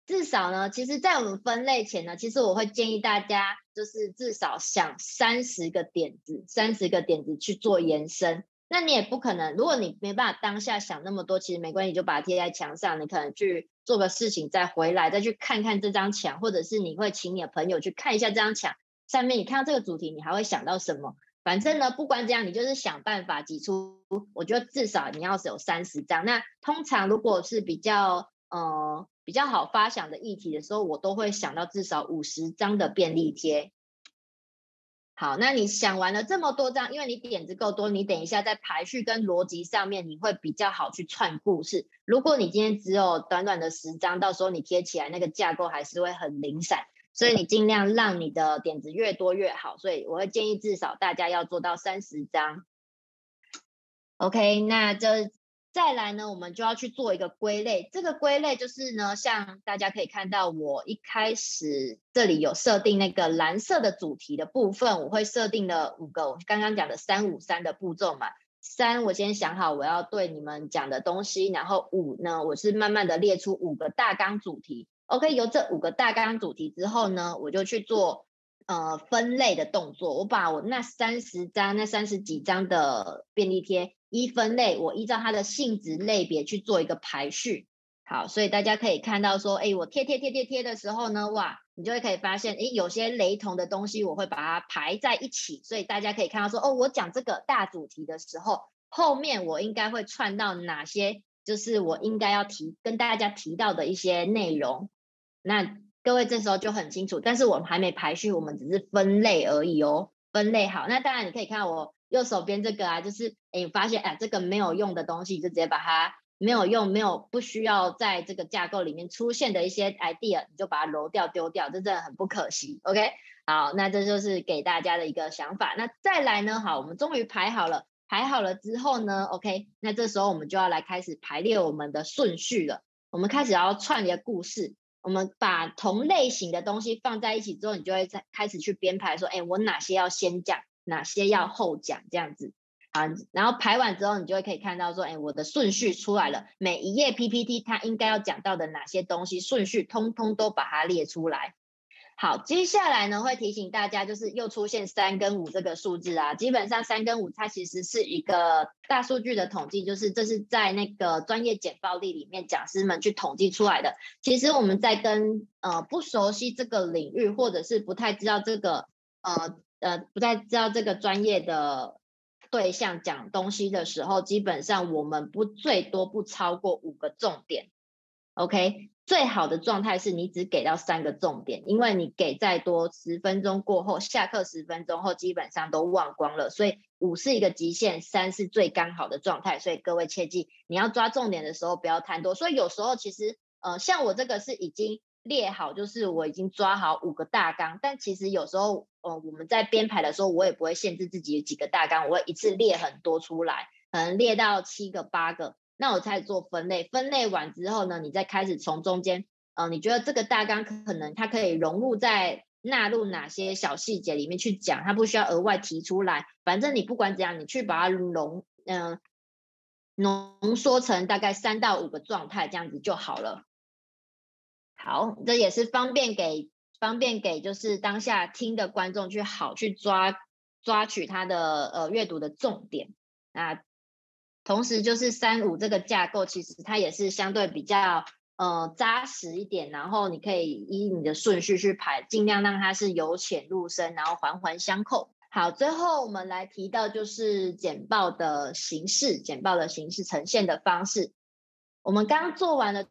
至少呢，其实，在我们分类前呢，其实我会建议大家，就是至少想三十个点子，三十个点子去做延伸。那你也不可能，如果你没办法当下想那么多，其实没关系，就把它贴在墙上。你可能去做个事情，再回来再去看看这张墙，或者是你会请你的朋友去看一下这张墙上面，你看到这个主题，你还会想到什么？反正呢，不管怎样，你就是想办法挤出。我觉得至少你要是有三十张。那通常如果是比较呃比较好发想的议题的时候，我都会想到至少五十张的便利贴。好，那你想完了这么多张，因为你点子够多，你等一下在排序跟逻辑上面你会比较好去串故事。如果你今天只有短短的十张，到时候你贴起来那个架构还是会很零散，所以你尽量让你的点子越多越好。所以我会建议至少大家要做到三十张。OK，那这。再来呢，我们就要去做一个归类。这个归类就是呢，像大家可以看到，我一开始这里有设定那个蓝色的主题的部分，我会设定了五个，我刚刚讲的三五三的步骤嘛。三，我先想好我要对你们讲的东西，然后五呢，我是慢慢的列出五个大纲主题。OK，有这五个大纲主题之后呢，我就去做呃分类的动作。我把我那三十张、那三十几张的便利贴一分类，我依照它的性质类别去做一个排序。好，所以大家可以看到说，哎，我贴贴贴贴贴的时候呢，哇，你就会可以发现，哎，有些雷同的东西，我会把它排在一起。所以大家可以看到说，哦，我讲这个大主题的时候，后面我应该会串到哪些，就是我应该要提跟大家提到的一些内容。那各位这时候就很清楚，但是我们还没排序，我们只是分类而已哦。分类好，那当然你可以看我右手边这个啊，就是哎，发现哎，这个没有用的东西，就直接把它。没有用，没有不需要在这个架构里面出现的一些 idea，你就把它揉掉丢掉，这真的很不可惜。OK，好，那这就是给大家的一个想法。那再来呢？好，我们终于排好了，排好了之后呢？OK，那这时候我们就要来开始排列我们的顺序了。我们开始要串联故事，我们把同类型的东西放在一起之后，你就会在开始去编排，说，哎，我哪些要先讲，哪些要后讲，这样子。啊，然后排完之后，你就会可以看到说，哎，我的顺序出来了。每一页 PPT 它应该要讲到的哪些东西，顺序通通都把它列出来。好，接下来呢会提醒大家，就是又出现三跟五这个数字啊。基本上三跟五它其实是一个大数据的统计，就是这是在那个专业简报例里面讲师们去统计出来的。其实我们在跟呃不熟悉这个领域，或者是不太知道这个呃呃不太知道这个专业的。对象讲东西的时候，基本上我们不最多不超过五个重点，OK？最好的状态是你只给到三个重点，因为你给再多，十分钟过后，下课十分钟后基本上都忘光了，所以五是一个极限，三是最刚好的状态。所以各位切记，你要抓重点的时候不要贪多。所以有时候其实，呃，像我这个是已经。列好就是我已经抓好五个大纲，但其实有时候，呃，我们在编排的时候，我也不会限制自己有几个大纲，我会一次列很多出来，可能列到七个八个，那我才做分类。分类完之后呢，你再开始从中间，呃，你觉得这个大纲可能它可以融入在纳入哪些小细节里面去讲，它不需要额外提出来。反正你不管怎样，你去把它融，嗯，浓缩成大概三到五个状态，这样子就好了。好，这也是方便给方便给就是当下听的观众去好去抓抓取他的呃阅读的重点。那同时就是三五这个架构，其实它也是相对比较呃扎实一点，然后你可以依你的顺序去排，尽量让它是由浅入深，然后环环相扣。好，最后我们来提到就是简报的形式，简报的形式呈现的方式，我们刚做完了。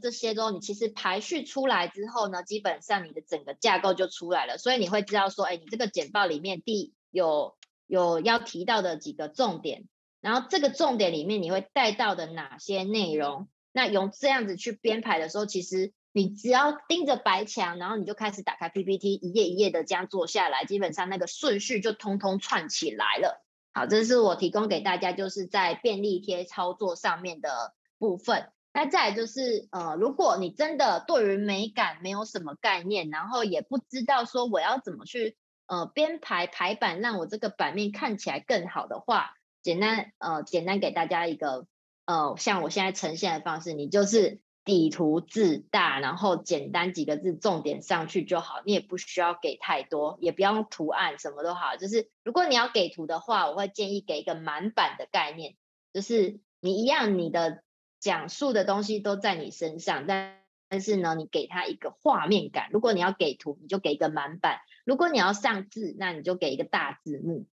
这些之后，你其实排序出来之后呢，基本上你的整个架构就出来了，所以你会知道说，哎，你这个简报里面第有有要提到的几个重点，然后这个重点里面你会带到的哪些内容，那用这样子去编排的时候，其实你只要盯着白墙，然后你就开始打开 PPT，一页一页的这样做下来，基本上那个顺序就通通串起来了。好，这是我提供给大家，就是在便利贴操作上面的部分。那再来就是，呃，如果你真的对于美感没有什么概念，然后也不知道说我要怎么去，呃，编排排版，让我这个版面看起来更好的话，简单，呃，简单给大家一个，呃，像我现在呈现的方式，你就是底图字大，然后简单几个字重点上去就好，你也不需要给太多，也不用图案，什么都好，就是如果你要给图的话，我会建议给一个满版的概念，就是你一样你的。讲述的东西都在你身上，但但是呢，你给他一个画面感。如果你要给图，你就给一个满版；如果你要上字，那你就给一个大字幕。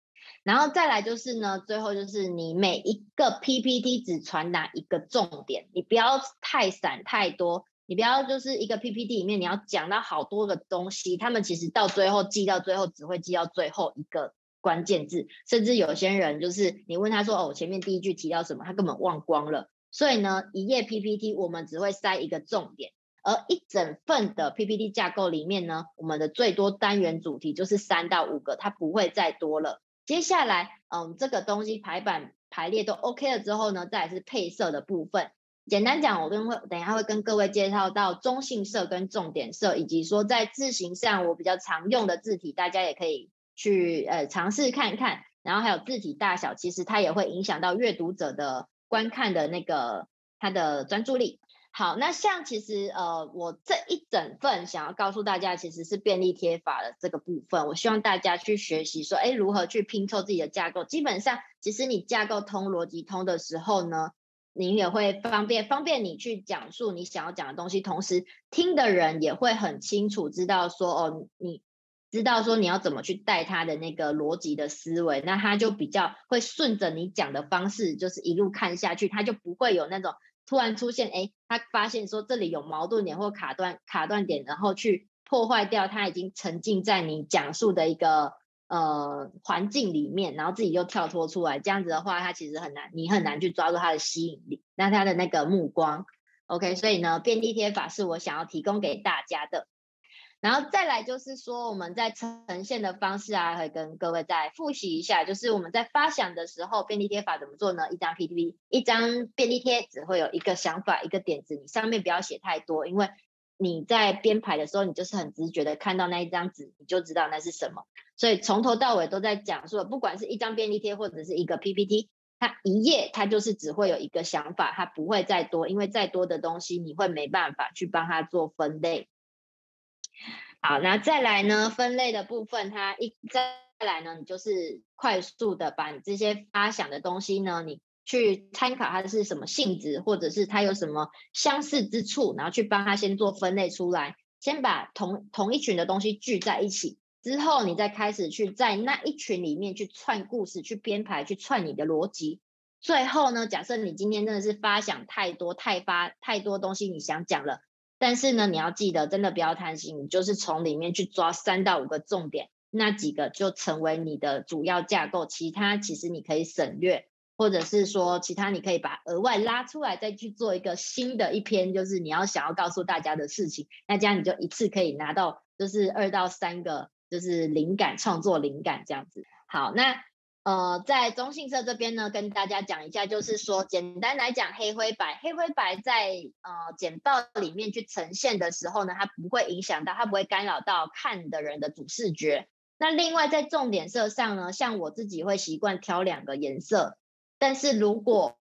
然后再来就是呢，最后就是你每一个 PPT 只传达一个重点，你不要太散太多，你不要就是一个 PPT 里面你要讲到好多个东西，他们其实到最后记到最后只会记到最后一个关键字，甚至有些人就是你问他说哦，前面第一句提到什么，他根本忘光了。所以呢，一页 PPT 我们只会塞一个重点，而一整份的 PPT 架构里面呢，我们的最多单元主题就是三到五个，它不会再多了。接下来，嗯，这个东西排版排列都 OK 了之后呢，再是配色的部分。简单讲，我跟会等一下会跟各位介绍到中性色跟重点色，以及说在字形上我比较常用的字体，大家也可以去呃尝试看看。然后还有字体大小，其实它也会影响到阅读者的。观看的那个他的专注力。好，那像其实呃，我这一整份想要告诉大家，其实是便利贴法的这个部分。我希望大家去学习说，哎，如何去拼凑自己的架构。基本上，其实你架构通、逻辑通的时候呢，你也会方便方便你去讲述你想要讲的东西，同时听的人也会很清楚知道说，哦，你知道说你要怎么去带他的那个逻辑的思维，那他就比较会顺着你讲的方式，就是一路看下去，他就不会有那种。突然出现，哎，他发现说这里有矛盾点或卡断卡断点，然后去破坏掉他已经沉浸在你讲述的一个呃环境里面，然后自己又跳脱出来，这样子的话，他其实很难，你很难去抓住他的吸引力，那他的那个目光，OK，所以呢，便利贴法是我想要提供给大家的。然后再来就是说，我们在呈现的方式啊，会跟各位再复习一下。就是我们在发想的时候，便利贴法怎么做呢？一张 PPT，一张便利贴只会有一个想法、一个点子，你上面不要写太多，因为你在编排的时候，你就是很直觉的看到那一张纸，你就知道那是什么。所以从头到尾都在讲说，不管是一张便利贴或者是一个 PPT，它一页它就是只会有一个想法，它不会再多，因为再多的东西你会没办法去帮它做分类。好，那再来呢？分类的部分，它一再来呢，你就是快速的把你这些发想的东西呢，你去参考它是什么性质，或者是它有什么相似之处，然后去帮它先做分类出来，先把同同一群的东西聚在一起，之后你再开始去在那一群里面去串故事，去编排，去串你的逻辑。最后呢，假设你今天真的是发想太多，太发太多东西，你想讲了。但是呢，你要记得，真的不要贪心，你就是从里面去抓三到五个重点，那几个就成为你的主要架构，其他其实你可以省略，或者是说其他你可以把额外拉出来，再去做一个新的一篇，就是你要想要告诉大家的事情，那这样你就一次可以拿到就是二到三个就是灵感创作灵感这样子。好，那。呃，在中性色这边呢，跟大家讲一下，就是说，简单来讲，黑灰白，黑灰白在呃简报里面去呈现的时候呢，它不会影响到，它不会干扰到看的人的主视觉。那另外在重点色上呢，像我自己会习惯挑两个颜色，但是如果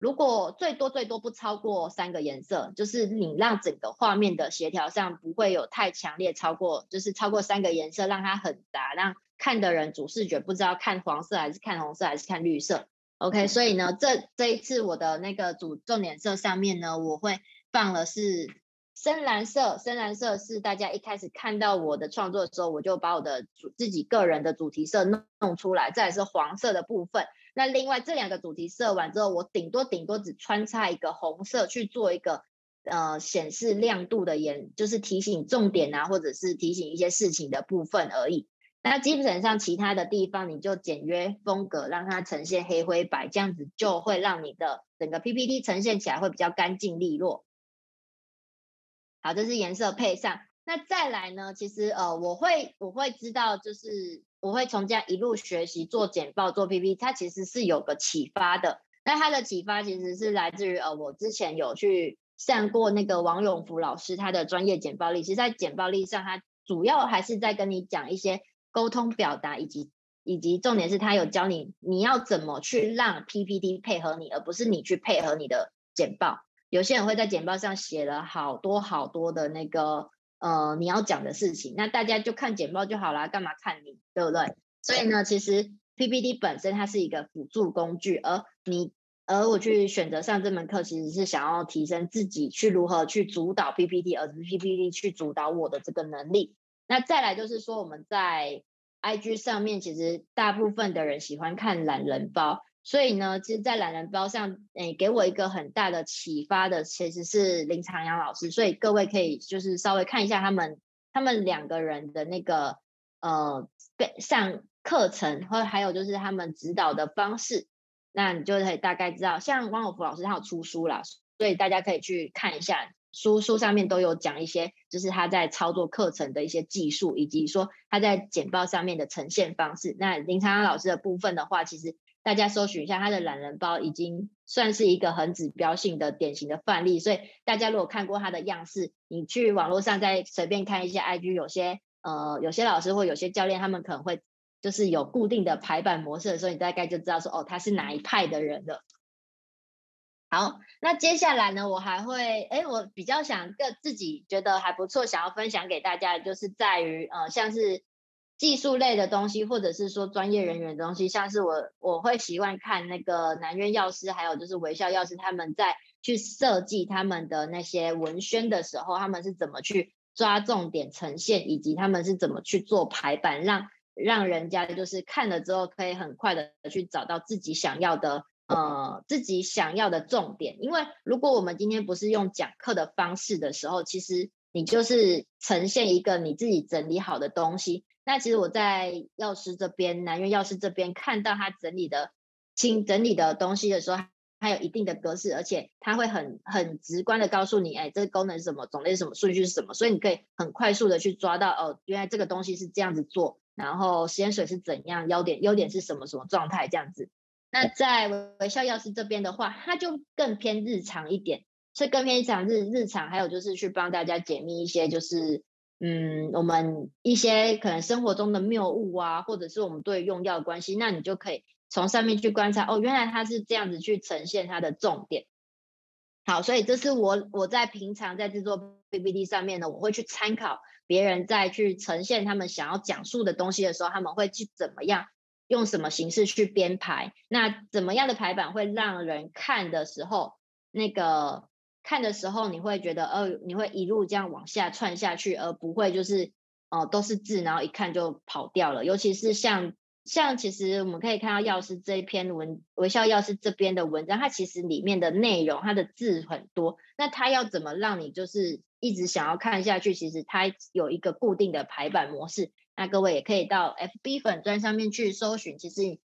如果最多最多不超过三个颜色，就是你让整个画面的协调上不会有太强烈超过，就是超过三个颜色，让它很杂，让看的人主视觉不知道看黄色还是看红色还是看绿色。OK，所以呢，这这一次我的那个主重点色上面呢，我会放的是深蓝色，深蓝色是大家一开始看到我的创作的时候，我就把我的主自己个人的主题色弄弄出来，再是黄色的部分。那另外这两个主题设完之后，我顶多顶多只穿插一个红色去做一个呃显示亮度的颜，就是提醒重点啊，或者是提醒一些事情的部分而已。那基本上其他的地方你就简约风格，让它呈现黑灰白，这样子就会让你的整个 PPT 呈现起来会比较干净利落。好，这是颜色配上。那再来呢？其实呃，我会我会知道，就是我会从这样一路学习做简报、做 PPT，它其实是有个启发的。那它的启发其实是来自于呃，我之前有去上过那个王永福老师他的专业简报力。其实，在简报力上，他主要还是在跟你讲一些沟通表达，以及以及重点是他有教你你要怎么去让 PPT 配合你，而不是你去配合你的简报。有些人会在简报上写了好多好多的那个。呃，你要讲的事情，那大家就看简报就好啦，干嘛看你，对不对？所以呢，其实 PPT 本身它是一个辅助工具，而你而我去选择上这门课，其实是想要提升自己去如何去主导 PPT，而不是 PPT 去主导我的这个能力。那再来就是说，我们在 IG 上面，其实大部分的人喜欢看懒人包。所以呢，其实，在懒人包上，诶，给我一个很大的启发的，其实是林长阳老师。所以各位可以就是稍微看一下他们他们两个人的那个呃上课程，或还有就是他们指导的方式，那你就可以大概知道。像汪永福老师他有出书啦，所以大家可以去看一下书，书上面都有讲一些，就是他在操作课程的一些技术，以及说他在简报上面的呈现方式。那林长阳老师的部分的话，其实。大家搜寻一下他的懒人包，已经算是一个很指标性的典型的范例。所以大家如果看过他的样式，你去网络上再随便看一下 IG，有些呃有些老师或有些教练，他们可能会就是有固定的排版模式的时候，你大概就知道说哦他是哪一派的人了。好，那接下来呢，我还会，哎，我比较想个自己觉得还不错，想要分享给大家，就是在于呃，像是技术类的东西，或者是说专业人员的东西，像是我我会习惯看那个南院药师，还有就是微笑药师他们在去设计他们的那些文宣的时候，他们是怎么去抓重点呈现，以及他们是怎么去做排版，让让人家就是看了之后可以很快的去找到自己想要的。呃，自己想要的重点，因为如果我们今天不是用讲课的方式的时候，其实你就是呈现一个你自己整理好的东西。那其实我在药师这边，南苑药师这边看到他整理的清整理的东西的时候，还有一定的格式，而且他会很很直观的告诉你，哎，这个功能是什么，种类是什么，顺序是什么，所以你可以很快速的去抓到，哦，原来这个东西是这样子做，然后实验水是怎样，优点优点是什么什么状态这样子。那在微笑药师这边的话，它就更偏日常一点，所以更偏日常日日常，还有就是去帮大家解密一些，就是嗯，我们一些可能生活中的谬误啊，或者是我们对用药的关系，那你就可以从上面去观察，哦，原来它是这样子去呈现它的重点。好，所以这是我我在平常在制作 PPT 上面呢，我会去参考别人在去呈现他们想要讲述的东西的时候，他们会去怎么样。用什么形式去编排？那怎么样的排版会让人看的时候，那个看的时候你会觉得，呃，你会一路这样往下串下去，而不会就是，哦，都是字，然后一看就跑掉了。尤其是像像，其实我们可以看到药师这一篇文，微笑药师这边的文章，它其实里面的内容，它的字很多。那它要怎么让你就是一直想要看下去？其实它有一个固定的排版模式。那各位也可以到 FB 粉专上面去搜寻，其实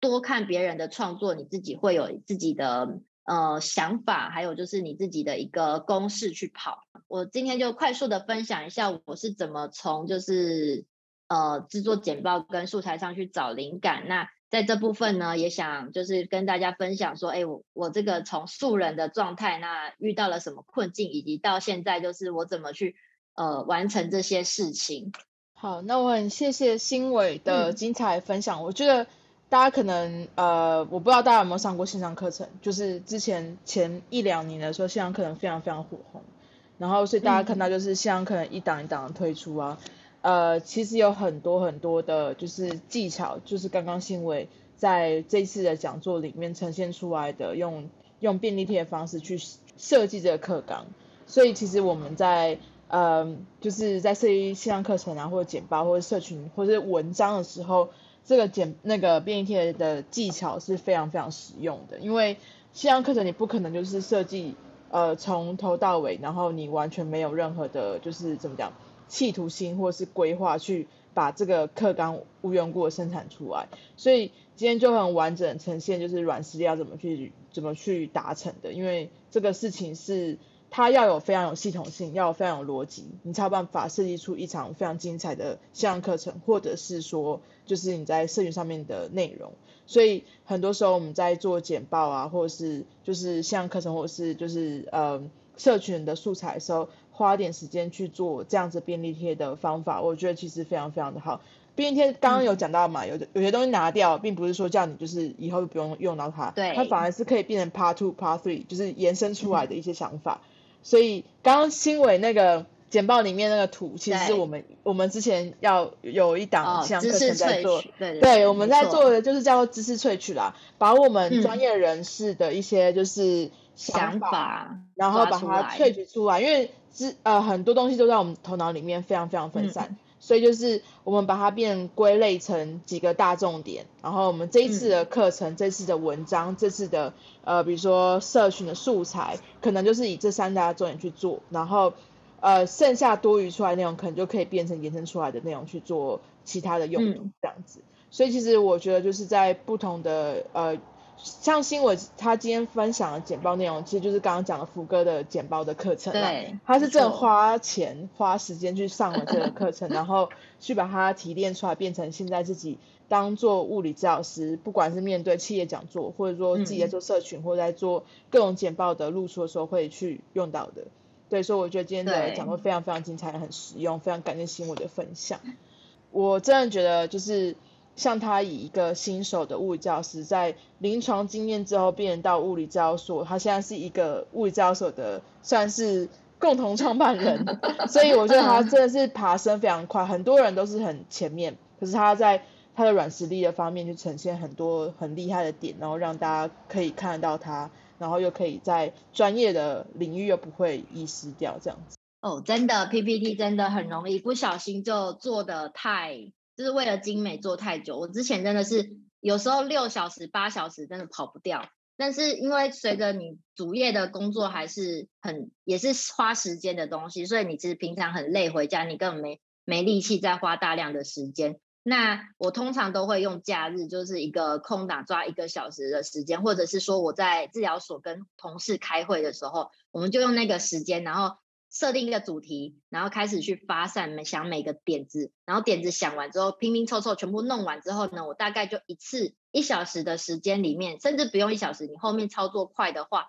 多看别人的创作，你自己会有自己的呃想法，还有就是你自己的一个公式去跑。我今天就快速的分享一下我是怎么从就是呃制作简报跟素材上去找灵感。那在这部分呢，也想就是跟大家分享说，哎，我我这个从素人的状态，那遇到了什么困境，以及到现在就是我怎么去呃完成这些事情。好，那我很谢谢新伟的精彩分享。我觉得大家可能呃，我不知道大家有没有上过线上课程，就是之前前一两年的时候，线上课程非常非常火红。然后所以大家看到就是线上课程一档一档的推出啊，呃，其实有很多很多的就是技巧，就是刚刚新伟在这次的讲座里面呈现出来的，用用便利贴的方式去设计这个课纲。所以其实我们在呃，就是在设计线上课程啊，或者简报，或者社群，或者是文章的时候，这个简那个便利贴的技巧是非常非常实用的。因为线上课程你不可能就是设计呃从头到尾，然后你完全没有任何的，就是怎么讲企图心或是规划去把这个课纲无缘故的生产出来。所以今天就很完整呈现，就是软实力要怎么去怎么去达成的。因为这个事情是。它要有非常有系统性，要有非常有逻辑，你才有办法设计出一场非常精彩的线上课程，或者是说，就是你在社群上面的内容。所以很多时候我们在做简报啊，或者是就是线上课程，或者是就是呃社群的素材的时候，花点时间去做这样子便利贴的方法，我觉得其实非常非常的好。便利贴刚刚有讲到嘛，有的有些东西拿掉，并不是说叫你就是以后就不用用到它，对，它反而是可以变成 Part Two、Part Three，就是延伸出来的一些想法。所以刚刚新伟那个简报里面那个图，其实是我们我们之前要有一档像课程在做，对对，我们在做的就是叫做知识萃取啦，把我们专业人士的一些就是想法，然后把它萃取出来，因为知呃很多东西都在我们头脑里面非常非常分散。所以就是我们把它变归类成几个大重点，然后我们这一次的课程、这次的文章、这次的呃，比如说社群的素材，可能就是以这三大重点去做，然后呃，剩下多余出来内容，可能就可以变成延伸出来的内容去做其他的用途，这样子。所以其实我觉得就是在不同的呃。像新伟他今天分享的简报内容，其实就是刚刚讲的福哥的简报的课程对，他是真的花钱花时间去上了这个课程，然后去把它提炼出来，变成现在自己当做物理治疗师，不管是面对企业讲座，或者说自己在做社群，或者在做各种简报的露出的时候会去用到的。对，所以我觉得今天的讲座非常非常精彩，很实用，非常感谢新伟的分享。我真的觉得就是。像他以一个新手的物理教师，在临床经验之后变到物理治疗所，他现在是一个物理治疗所的算是共同创办人，所以我觉得他真的是爬升非常快，很多人都是很前面，可是他在他的软实力的方面就呈现很多很厉害的点，然后让大家可以看得到他，然后又可以在专业的领域又不会遗失掉这样子。哦，真的 PPT 真的很容易不小心就做的太。就是为了精美做太久，我之前真的是有时候六小时、八小时真的跑不掉。但是因为随着你主业的工作还是很也是花时间的东西，所以你其实平常很累，回家你根本没没力气再花大量的时间。那我通常都会用假日，就是一个空档抓一个小时的时间，或者是说我在治疗所跟同事开会的时候，我们就用那个时间，然后。设定一个主题，然后开始去发散，想每个点子，然后点子想完之后，拼拼凑凑全部弄完之后呢，我大概就一次一小时的时间里面，甚至不用一小时，你后面操作快的话，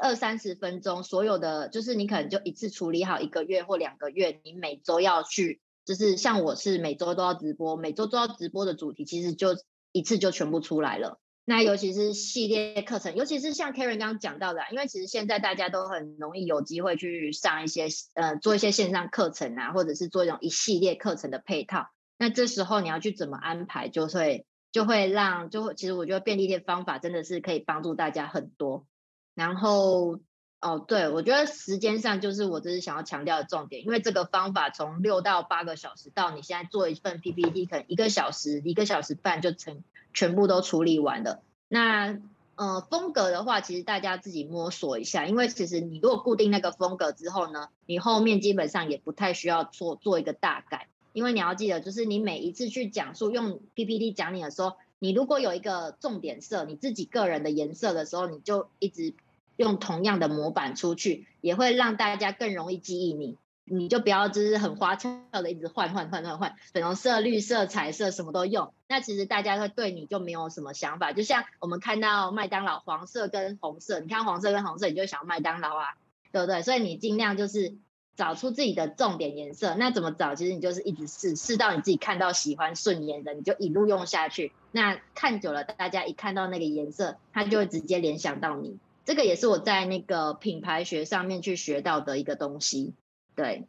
二三十分钟，所有的就是你可能就一次处理好一个月或两个月，你每周要去，就是像我是每周都要直播，每周都要直播的主题，其实就一次就全部出来了。那尤其是系列课程，尤其是像 Karen 刚刚讲到的，因为其实现在大家都很容易有机会去上一些呃做一些线上课程啊，或者是做一种一系列课程的配套。那这时候你要去怎么安排，就会就会让就会其实我觉得便利店方法真的是可以帮助大家很多。然后哦，对我觉得时间上就是我这是想要强调的重点，因为这个方法从六到八个小时到你现在做一份 PPT 可能一个小时一个小时半就成。全部都处理完了。那呃风格的话，其实大家自己摸索一下，因为其实你如果固定那个风格之后呢，你后面基本上也不太需要做做一个大改，因为你要记得，就是你每一次去讲述用 PPT 讲你的时候，你如果有一个重点色，你自己个人的颜色的时候，你就一直用同样的模板出去，也会让大家更容易记忆你。你就不要就是很花俏的一直换换换换换，粉红色、绿色、彩色什么都用，那其实大家会对你就没有什么想法。就像我们看到麦当劳黄色跟红色，你看黄色跟红色，你就想麦当劳啊，对不对？所以你尽量就是找出自己的重点颜色。那怎么找？其实你就是一直试，试到你自己看到喜欢顺眼的，你就一路用下去。那看久了，大家一看到那个颜色，他就会直接联想到你。这个也是我在那个品牌学上面去学到的一个东西。对，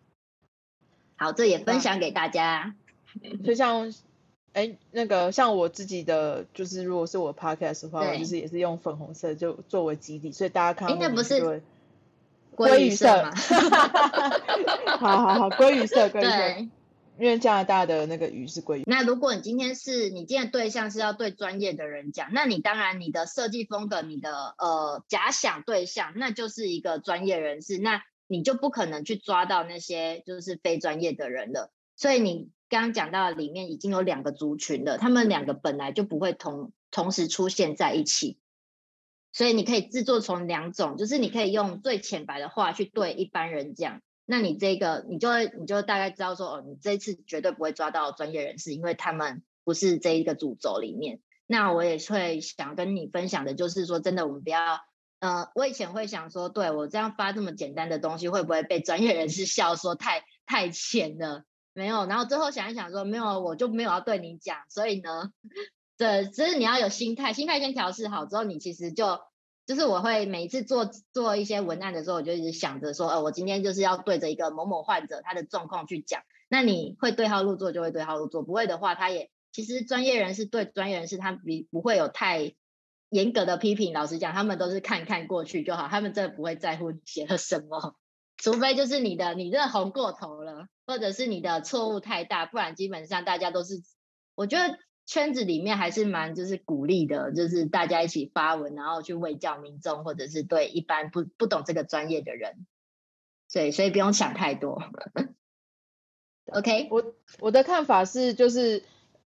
好，这也分享给大家。就像，哎，那个像我自己的，就是如果是我 podcast 的话，我就是也是用粉红色就作为基底，所以大家看到那不是鲑鱼色吗？好好好，鲑鱼色，鲑鱼色，因为加拿大的那个鱼是鲑鱼。那如果你今天是你今天对象是要对专业的人讲，那你当然你的设计风格，你的呃假想对象，那就是一个专业人士。那你就不可能去抓到那些就是非专业的人了，所以你刚刚讲到里面已经有两个族群了，他们两个本来就不会同同时出现在一起，所以你可以制作从两种，就是你可以用最浅白的话去对一般人讲，那你这个你就会你就大概知道说哦，你这次绝对不会抓到专业人士，因为他们不是这一个主轴里面。那我也会想跟你分享的就是说，真的我们不要。呃，我以前会想说，对我这样发这么简单的东西，会不会被专业人士笑说太太浅了？没有，然后最后想一想说，没有，我就没有要对你讲。所以呢，对，只是你要有心态，心态先调试好之后，你其实就就是我会每一次做做一些文案的时候，我就一直想着说，呃，我今天就是要对着一个某某患者他的状况去讲。那你会对号入座就会对号入座，不会的话，他也其实专业人士对专业人士他比不会有太。严格的批评，老实讲，他们都是看看过去就好，他们真的不会在乎你写了什么，除非就是你的你这红过头了，或者是你的错误太大，不然基本上大家都是，我觉得圈子里面还是蛮就是鼓励的，就是大家一起发文，然后去为教民众，或者是对一般不不懂这个专业的人，对，所以不用想太多。OK，我我的看法是就是。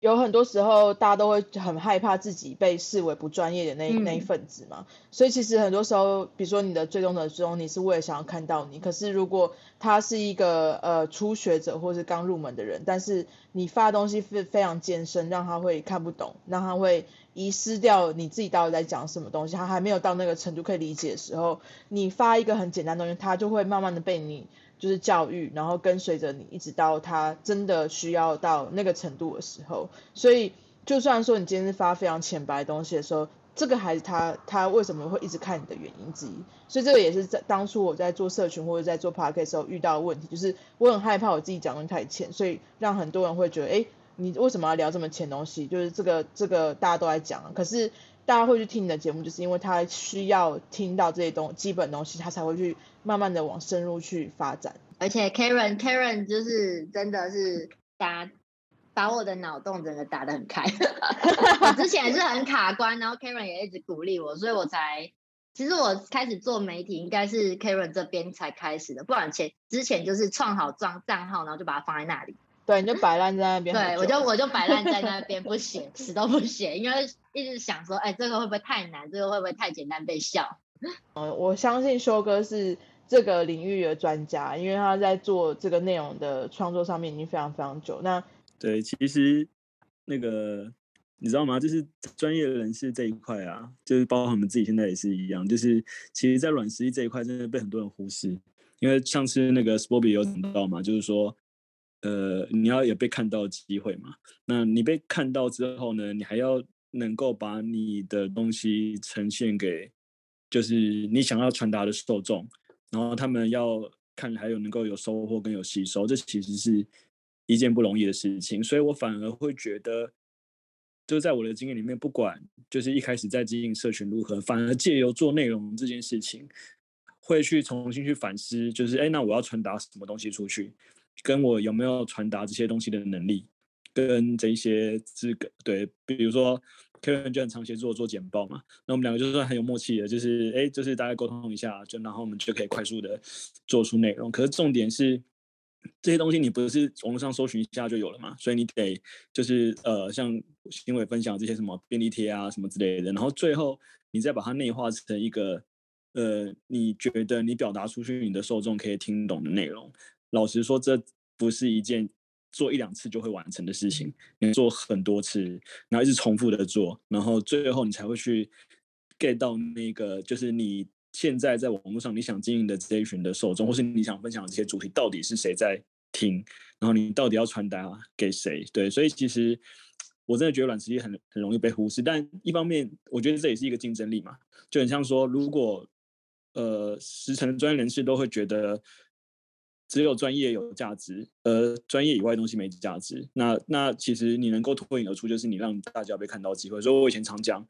有很多时候，大家都会很害怕自己被视为不专业的那那一份子嘛，所以其实很多时候，比如说你的最终的最终，你是为了想要看到你，可是如果他是一个呃初学者或是刚入门的人，但是你发的东西非非常艰深，让他会看不懂，让他会遗失掉你自己到底在讲什么东西，他还没有到那个程度可以理解的时候，你发一个很简单东西，他就会慢慢的被你。就是教育，然后跟随着你，一直到他真的需要到那个程度的时候。所以就算说你今天是发非常浅白的东西的时候，这个孩子他他为什么会一直看你的原因之一。所以这个也是在当初我在做社群或者在做 p a r k 的时候遇到的问题，就是我很害怕我自己讲的太浅，所以让很多人会觉得，哎，你为什么要聊这么浅东西？就是这个这个大家都在讲，可是大家会去听你的节目，就是因为他需要听到这些东基本东西，他才会去慢慢的往深入去发展。而且 Karen Karen 就是真的是打把我的脑洞整个打得很开，我之前是很卡关，然后 Karen 也一直鼓励我，所以我才其实我开始做媒体应该是 Karen 这边才开始的，不然前之前就是创好账账号，然后就把它放在那里，对，你就摆烂在那边，对我就我就摆烂在那边不写，死都不写，因为一直想说，哎，这个会不会太难？这个会不会太简单被笑？嗯，我相信修哥是。这个领域的专家，因为他在做这个内容的创作上面已经非常非常久。那对，其实那个你知道吗？就是专业人士这一块啊，就是包括我们自己现在也是一样，就是其实，在软实力这一块，真的被很多人忽视。因为上次那个 Spoby 有讲到嘛，就是说，呃，你要有被看到的机会嘛。那你被看到之后呢，你还要能够把你的东西呈现给，就是你想要传达的受众。然后他们要看还有能够有收获跟有吸收，这其实是一件不容易的事情。所以我反而会觉得，就在我的经验里面，不管就是一开始在经营社群如何，反而借由做内容这件事情，会去重新去反思，就是哎，那我要传达什么东西出去，跟我有没有传达这些东西的能力，跟这些资格，对，比如说。K 面就很常协助做简报嘛，那我们两个就算很有默契的，就是哎，就是大家沟通一下，就然后我们就可以快速的做出内容。可是重点是这些东西你不是网络上搜寻一下就有了嘛，所以你得就是呃，像新伟分享这些什么便利贴啊什么之类的，然后最后你再把它内化成一个呃，你觉得你表达出去你的受众可以听懂的内容。老实说，这不是一件。做一两次就会完成的事情，你做很多次，然后一直重复的做，然后最后你才会去 get 到那个，就是你现在在网络上你想经营的这一群的受众，或是你想分享的这些主题，到底是谁在听，然后你到底要传达给谁？对，所以其实我真的觉得软实力很很容易被忽视，但一方面我觉得这也是一个竞争力嘛，就很像说，如果呃十成的专业人士都会觉得。只有专业有价值，呃，专业以外的东西没价值。那那其实你能够脱颖而出，就是你让大家被看到机会。所以我以前常讲，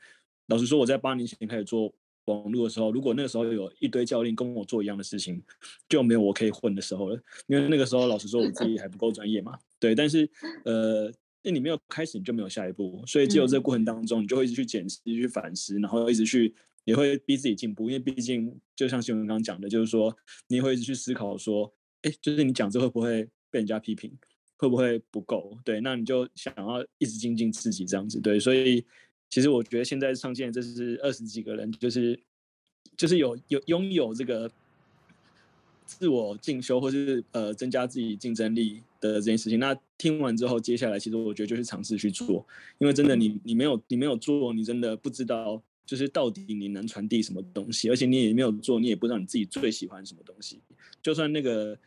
老实说，我在八年前开始做网络的时候，如果那个时候有一堆教练跟我做一样的事情，就没有我可以混的时候了。因为那个时候，老实说，我自己还不够专业嘛。对，但是呃，那你没有开始，你就没有下一步。所以只有这个过程当中，你就会一直去检视、去反思，然后一直去也会逼自己进步。因为毕竟，就像新闻刚刚讲的，就是说你会一直去思考说。哎，就是你讲这会不会被人家批评？会不会不够？对，那你就想要一直精进自己这样子。对，所以其实我觉得现在上线这是二十几个人，就是就是有有拥有这个自我进修或是呃增加自己竞争力的这件事情。那听完之后，接下来其实我觉得就是尝试去做，因为真的你你没有你没有做，你真的不知道。就是到底你能传递什么东西，而且你也没有做，你也不知道你自己最喜欢什么东西。就算那个，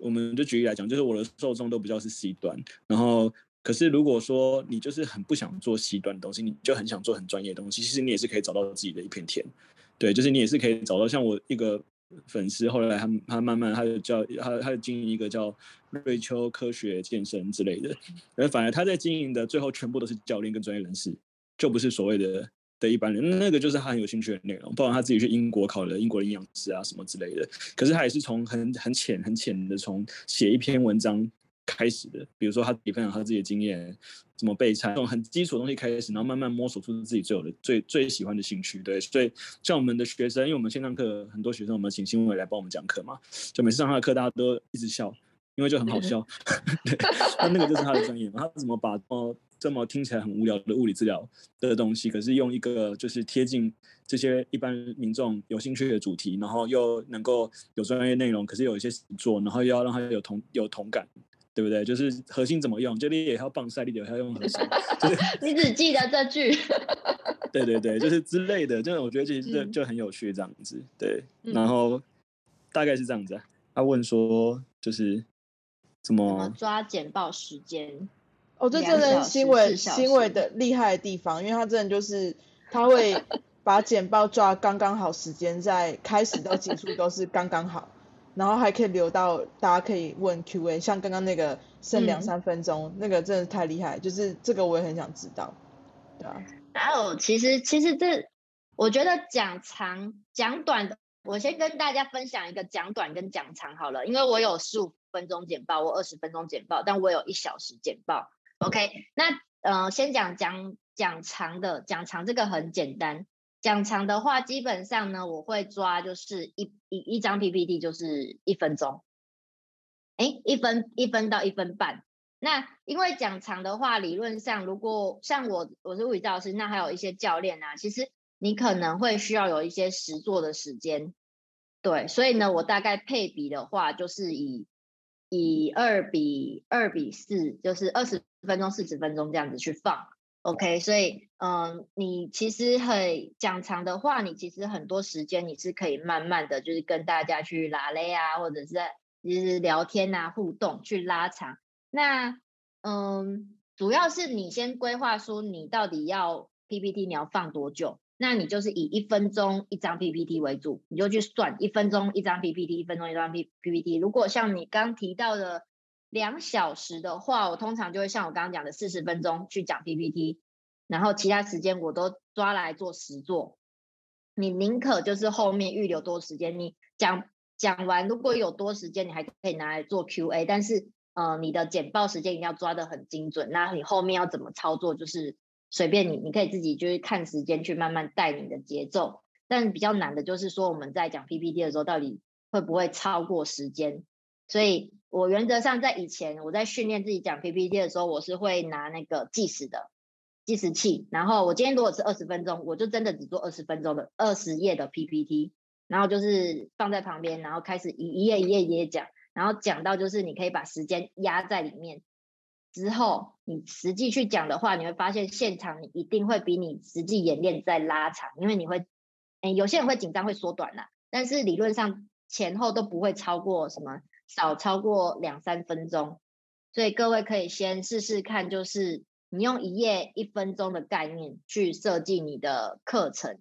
我们就举例来讲，就是我的受众都比较是 C 端，然后可是如果说你就是很不想做 C 端的东西，你就很想做很专业的东西，其实你也是可以找到自己的一片天。对，就是你也是可以找到像我一个粉丝，后来他他慢慢他就叫他他就经营一个叫瑞秋科学健身之类的，而反而他在经营的最后全部都是教练跟专业人士，就不是所谓的。的一般人，那个就是他很有兴趣的内容，包括他自己去英国考了英国的营养师啊什么之类的。可是他也是从很很浅很浅的从写一篇文章开始的，比如说他分享他自己的经验，怎么备餐，这种很基础的东西开始，然后慢慢摸索出自己最有的最最喜欢的兴趣。对，所以像我们的学生，因为我们线上课很多学生，我们请新伟来帮我们讲课嘛，就每次上他的课，大家都一直笑，因为就很好笑。他那个就是他的专业嘛，他怎么把哦。这么听起来很无聊的物理治疗的东西，可是用一个就是贴近这些一般民众有兴趣的主题，然后又能够有专业内容，可是有一些做，然后又要让他有同有同感，对不对？就是核心怎么用，就你也要棒赛，你也要用核心。就是 你只记得这句。对对对，就是之类的，就是我觉得其实就就很有趣这样子。对，然后大概是这样子。他问说，就是怎么抓简报时间？哦，这真的是新伟新伟的厉害的地方，因为他真的就是他会 把简报抓刚刚好时间，在开始到结束都是刚刚好，然后还可以留到大家可以问 Q&A，像刚刚那个剩两三分钟，那个真的太厉害，就是这个我也很想知道，对啊。还有，其实其实这我觉得讲长讲短的，我先跟大家分享一个讲短跟讲长好了，因为我有十五分钟简报，我二十分钟简报，但我有一小时简报。OK，那呃，先讲讲讲长的，讲长这个很简单。讲长的话，基本上呢，我会抓就是一一一张 PPT 就是一分钟，哎，一分一分到一分半。那因为讲长的话，理论上如果像我我是物理教师，那还有一些教练啊，其实你可能会需要有一些实做的时间，对，所以呢，我大概配比的话，就是以以二比二比四，就是二十。分钟、四十分钟这样子去放，OK，所以，嗯，你其实很讲长的话，你其实很多时间你是可以慢慢的就是跟大家去拉勒啊，或者是就是聊天啊、互动去拉长。那，嗯，主要是你先规划说你到底要 PPT 你要放多久，那你就是以一分钟一张 PPT 为主，你就去算一分钟一张 PPT，一分钟一张 P PPT。如果像你刚提到的。两小时的话，我通常就会像我刚刚讲的四十分钟去讲 PPT，然后其他时间我都抓来做实做。你宁可就是后面预留多时间，你讲讲完如果有多时间，你还可以拿来做 QA。但是呃，你的简报时间一定要抓得很精准。那你后面要怎么操作，就是随便你，你可以自己就是看时间去慢慢带你的节奏。但比较难的就是说我们在讲 PPT 的时候，到底会不会超过时间？所以。我原则上在以前我在训练自己讲 PPT 的时候，我是会拿那个计时的计时器，然后我今天如果是二十分钟，我就真的只做二十分钟的二十页的 PPT，然后就是放在旁边，然后开始一一页一页一页讲，然后讲到就是你可以把时间压在里面，之后你实际去讲的话，你会发现现场一定会比你实际演练在拉长，因为你会，哎，有些人会紧张会缩短了，但是理论上前后都不会超过什么。少超过两三分钟，所以各位可以先试试看，就是你用一页一分钟的概念去设计你的课程。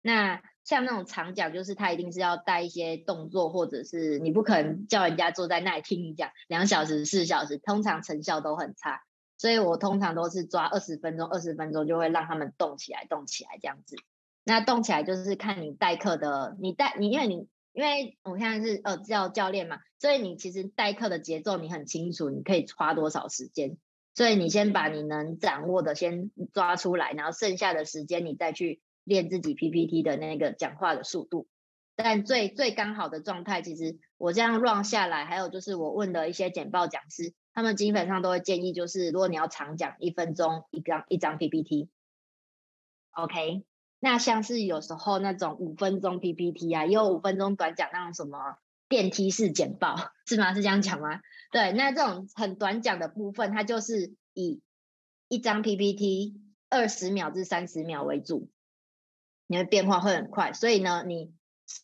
那像那种长讲，就是他一定是要带一些动作，或者是你不可能叫人家坐在那里听你讲两小时、四小时，通常成效都很差。所以我通常都是抓二十分钟，二十分钟就会让他们动起来，动起来这样子。那动起来就是看你代课的，你代你因为你。因为我现在是呃教教练嘛，所以你其实代课的节奏你很清楚，你可以花多少时间，所以你先把你能掌握的先抓出来，然后剩下的时间你再去练自己 PPT 的那个讲话的速度。但最最刚好的状态，其实我这样 run 下来，还有就是我问的一些简报讲师，他们基本上都会建议，就是如果你要长讲一分钟一张一张 PPT，OK。那像是有时候那种五分钟 PPT 啊，也有五分钟短讲那种什么电梯式简报，是吗？是这样讲吗？对，那这种很短讲的部分，它就是以一张 PPT 二十秒至三十秒为主，你的变化会很快，所以呢，你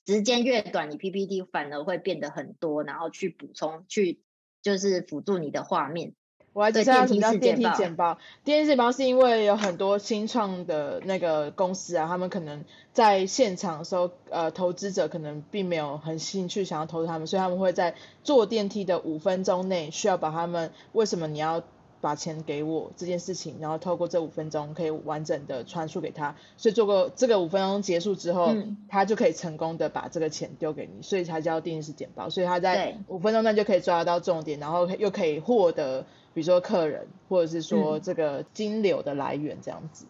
时间越短，你 PPT 反而会变得很多，然后去补充，去就是辅助你的画面。我还知道什么叫电梯简报。电梯简报是因为有很多新创的那个公司啊，他们可能在现场的时候，呃，投资者可能并没有很兴趣想要投资他们，所以他们会在坐电梯的五分钟内，需要把他们为什么你要把钱给我这件事情，然后透过这五分钟可以完整的传输给他，所以做过这个五分钟结束之后，他就可以成功的把这个钱丢给你，所以才叫电梯式简报。所以他在五分钟内就可以抓得到重点，然后又可以获得。比如说客人，或者是说这个金流的来源这样子。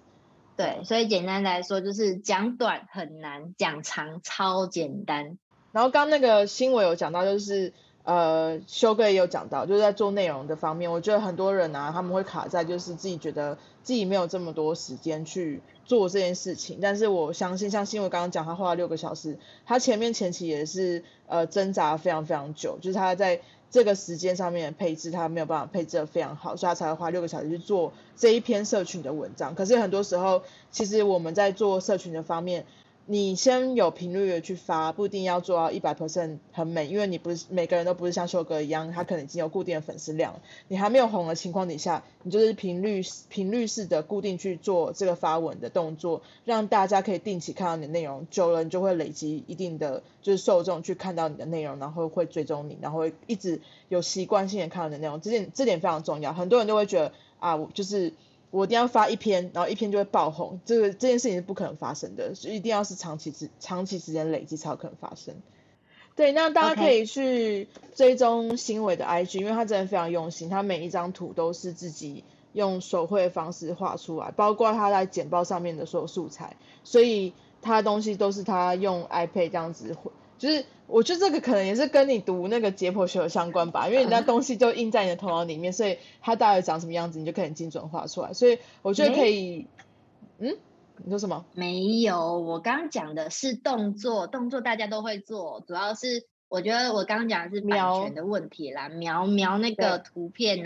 对，所以简单来说就是讲短很难，讲长超简单。然后刚那个新闻有讲到，就是呃修哥也有讲到，就是在做内容的方面，我觉得很多人啊他们会卡在就是自己觉得自己没有这么多时间去做这件事情。但是我相信像新闻刚刚讲，他花了六个小时，他前面前期也是呃挣扎非常非常久，就是他在。这个时间上面配置，他没有办法配置的非常好，所以他才会花六个小时去做这一篇社群的文章。可是很多时候，其实我们在做社群的方面，你先有频率的去发，不一定要做到一百 percent 很美，因为你不是每个人都不是像秀哥一样，他可能已经有固定的粉丝量，你还没有红的情况底下，你就是频率频率式的固定去做这个发文的动作，让大家可以定期看到你的内容，久了你就会累积一定的就是受众去看到你的内容，然后会追踪你，然后会一直有习惯性的看到你的内容，这点这点非常重要，很多人都会觉得啊，我就是。我一定要发一篇，然后一篇就会爆红，这个这件事情是不可能发生的，所以一定要是长期之长期时间累积才有可能发生。对，那大家可以去追踪新伟的 IG，因为他真的非常用心，他每一张图都是自己用手绘的方式画出来，包括他在简报上面的所有素材，所以他的东西都是他用 iPad 这样子绘。就是我觉得这个可能也是跟你读那个解剖学有相关吧，因为你那东西就印在你的头脑里面，所以它大概长什么样子，你就可以精准画出来。所以我觉得可以，嗯，你说什么？没有，我刚刚讲的是动作，动作大家都会做，主要是我觉得我刚刚讲的是版权的问题啦，描描那个图片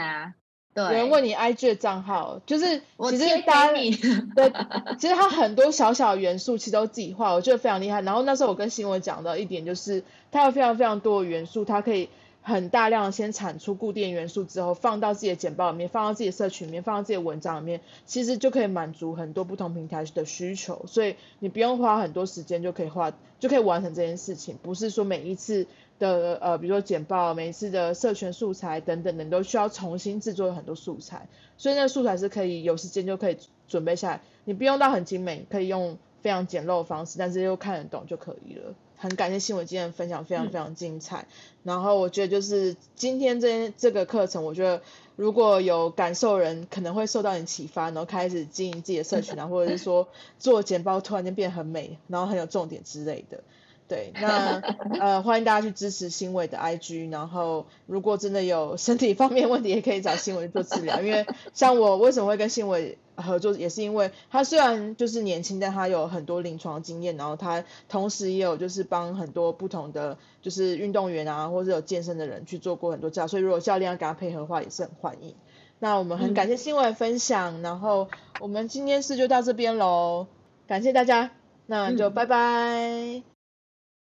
呐。有人问你 IG 的账号，就是其实大家 对，其实它很多小小元素其实都自己画，我觉得非常厉害。然后那时候我跟新闻讲的一点就是，它有非常非常多的元素，它可以很大量的先产出固定元素之后，放到自己的简报里面，放到自己的社群里面，放到自己的文章里面，其实就可以满足很多不同平台的需求。所以你不用花很多时间就可以画，就可以完成这件事情，不是说每一次。的呃，比如说简报，每一次的社群素材等等等，都需要重新制作很多素材，所以那个素材是可以有时间就可以准备下来，你不用到很精美，可以用非常简陋的方式，但是又看得懂就可以了。很感谢新闻今天的分享，非常非常精彩。然后我觉得就是今天这这个课程，我觉得如果有感受人可能会受到你启发，然后开始经营自己的社群啊，或者是说做简报突然间变很美，然后很有重点之类的。对，那呃欢迎大家去支持新伟的 IG，然后如果真的有身体方面问题，也可以找新伟做治疗。因为像我为什么会跟新伟合作，也是因为他虽然就是年轻，但他有很多临床经验，然后他同时也有就是帮很多不同的就是运动员啊，或者有健身的人去做过很多教，所以如果教练要跟他配合的话，也是很欢迎。那我们很感谢新伟分享，然后我们今天事就到这边喽，感谢大家，那就拜拜。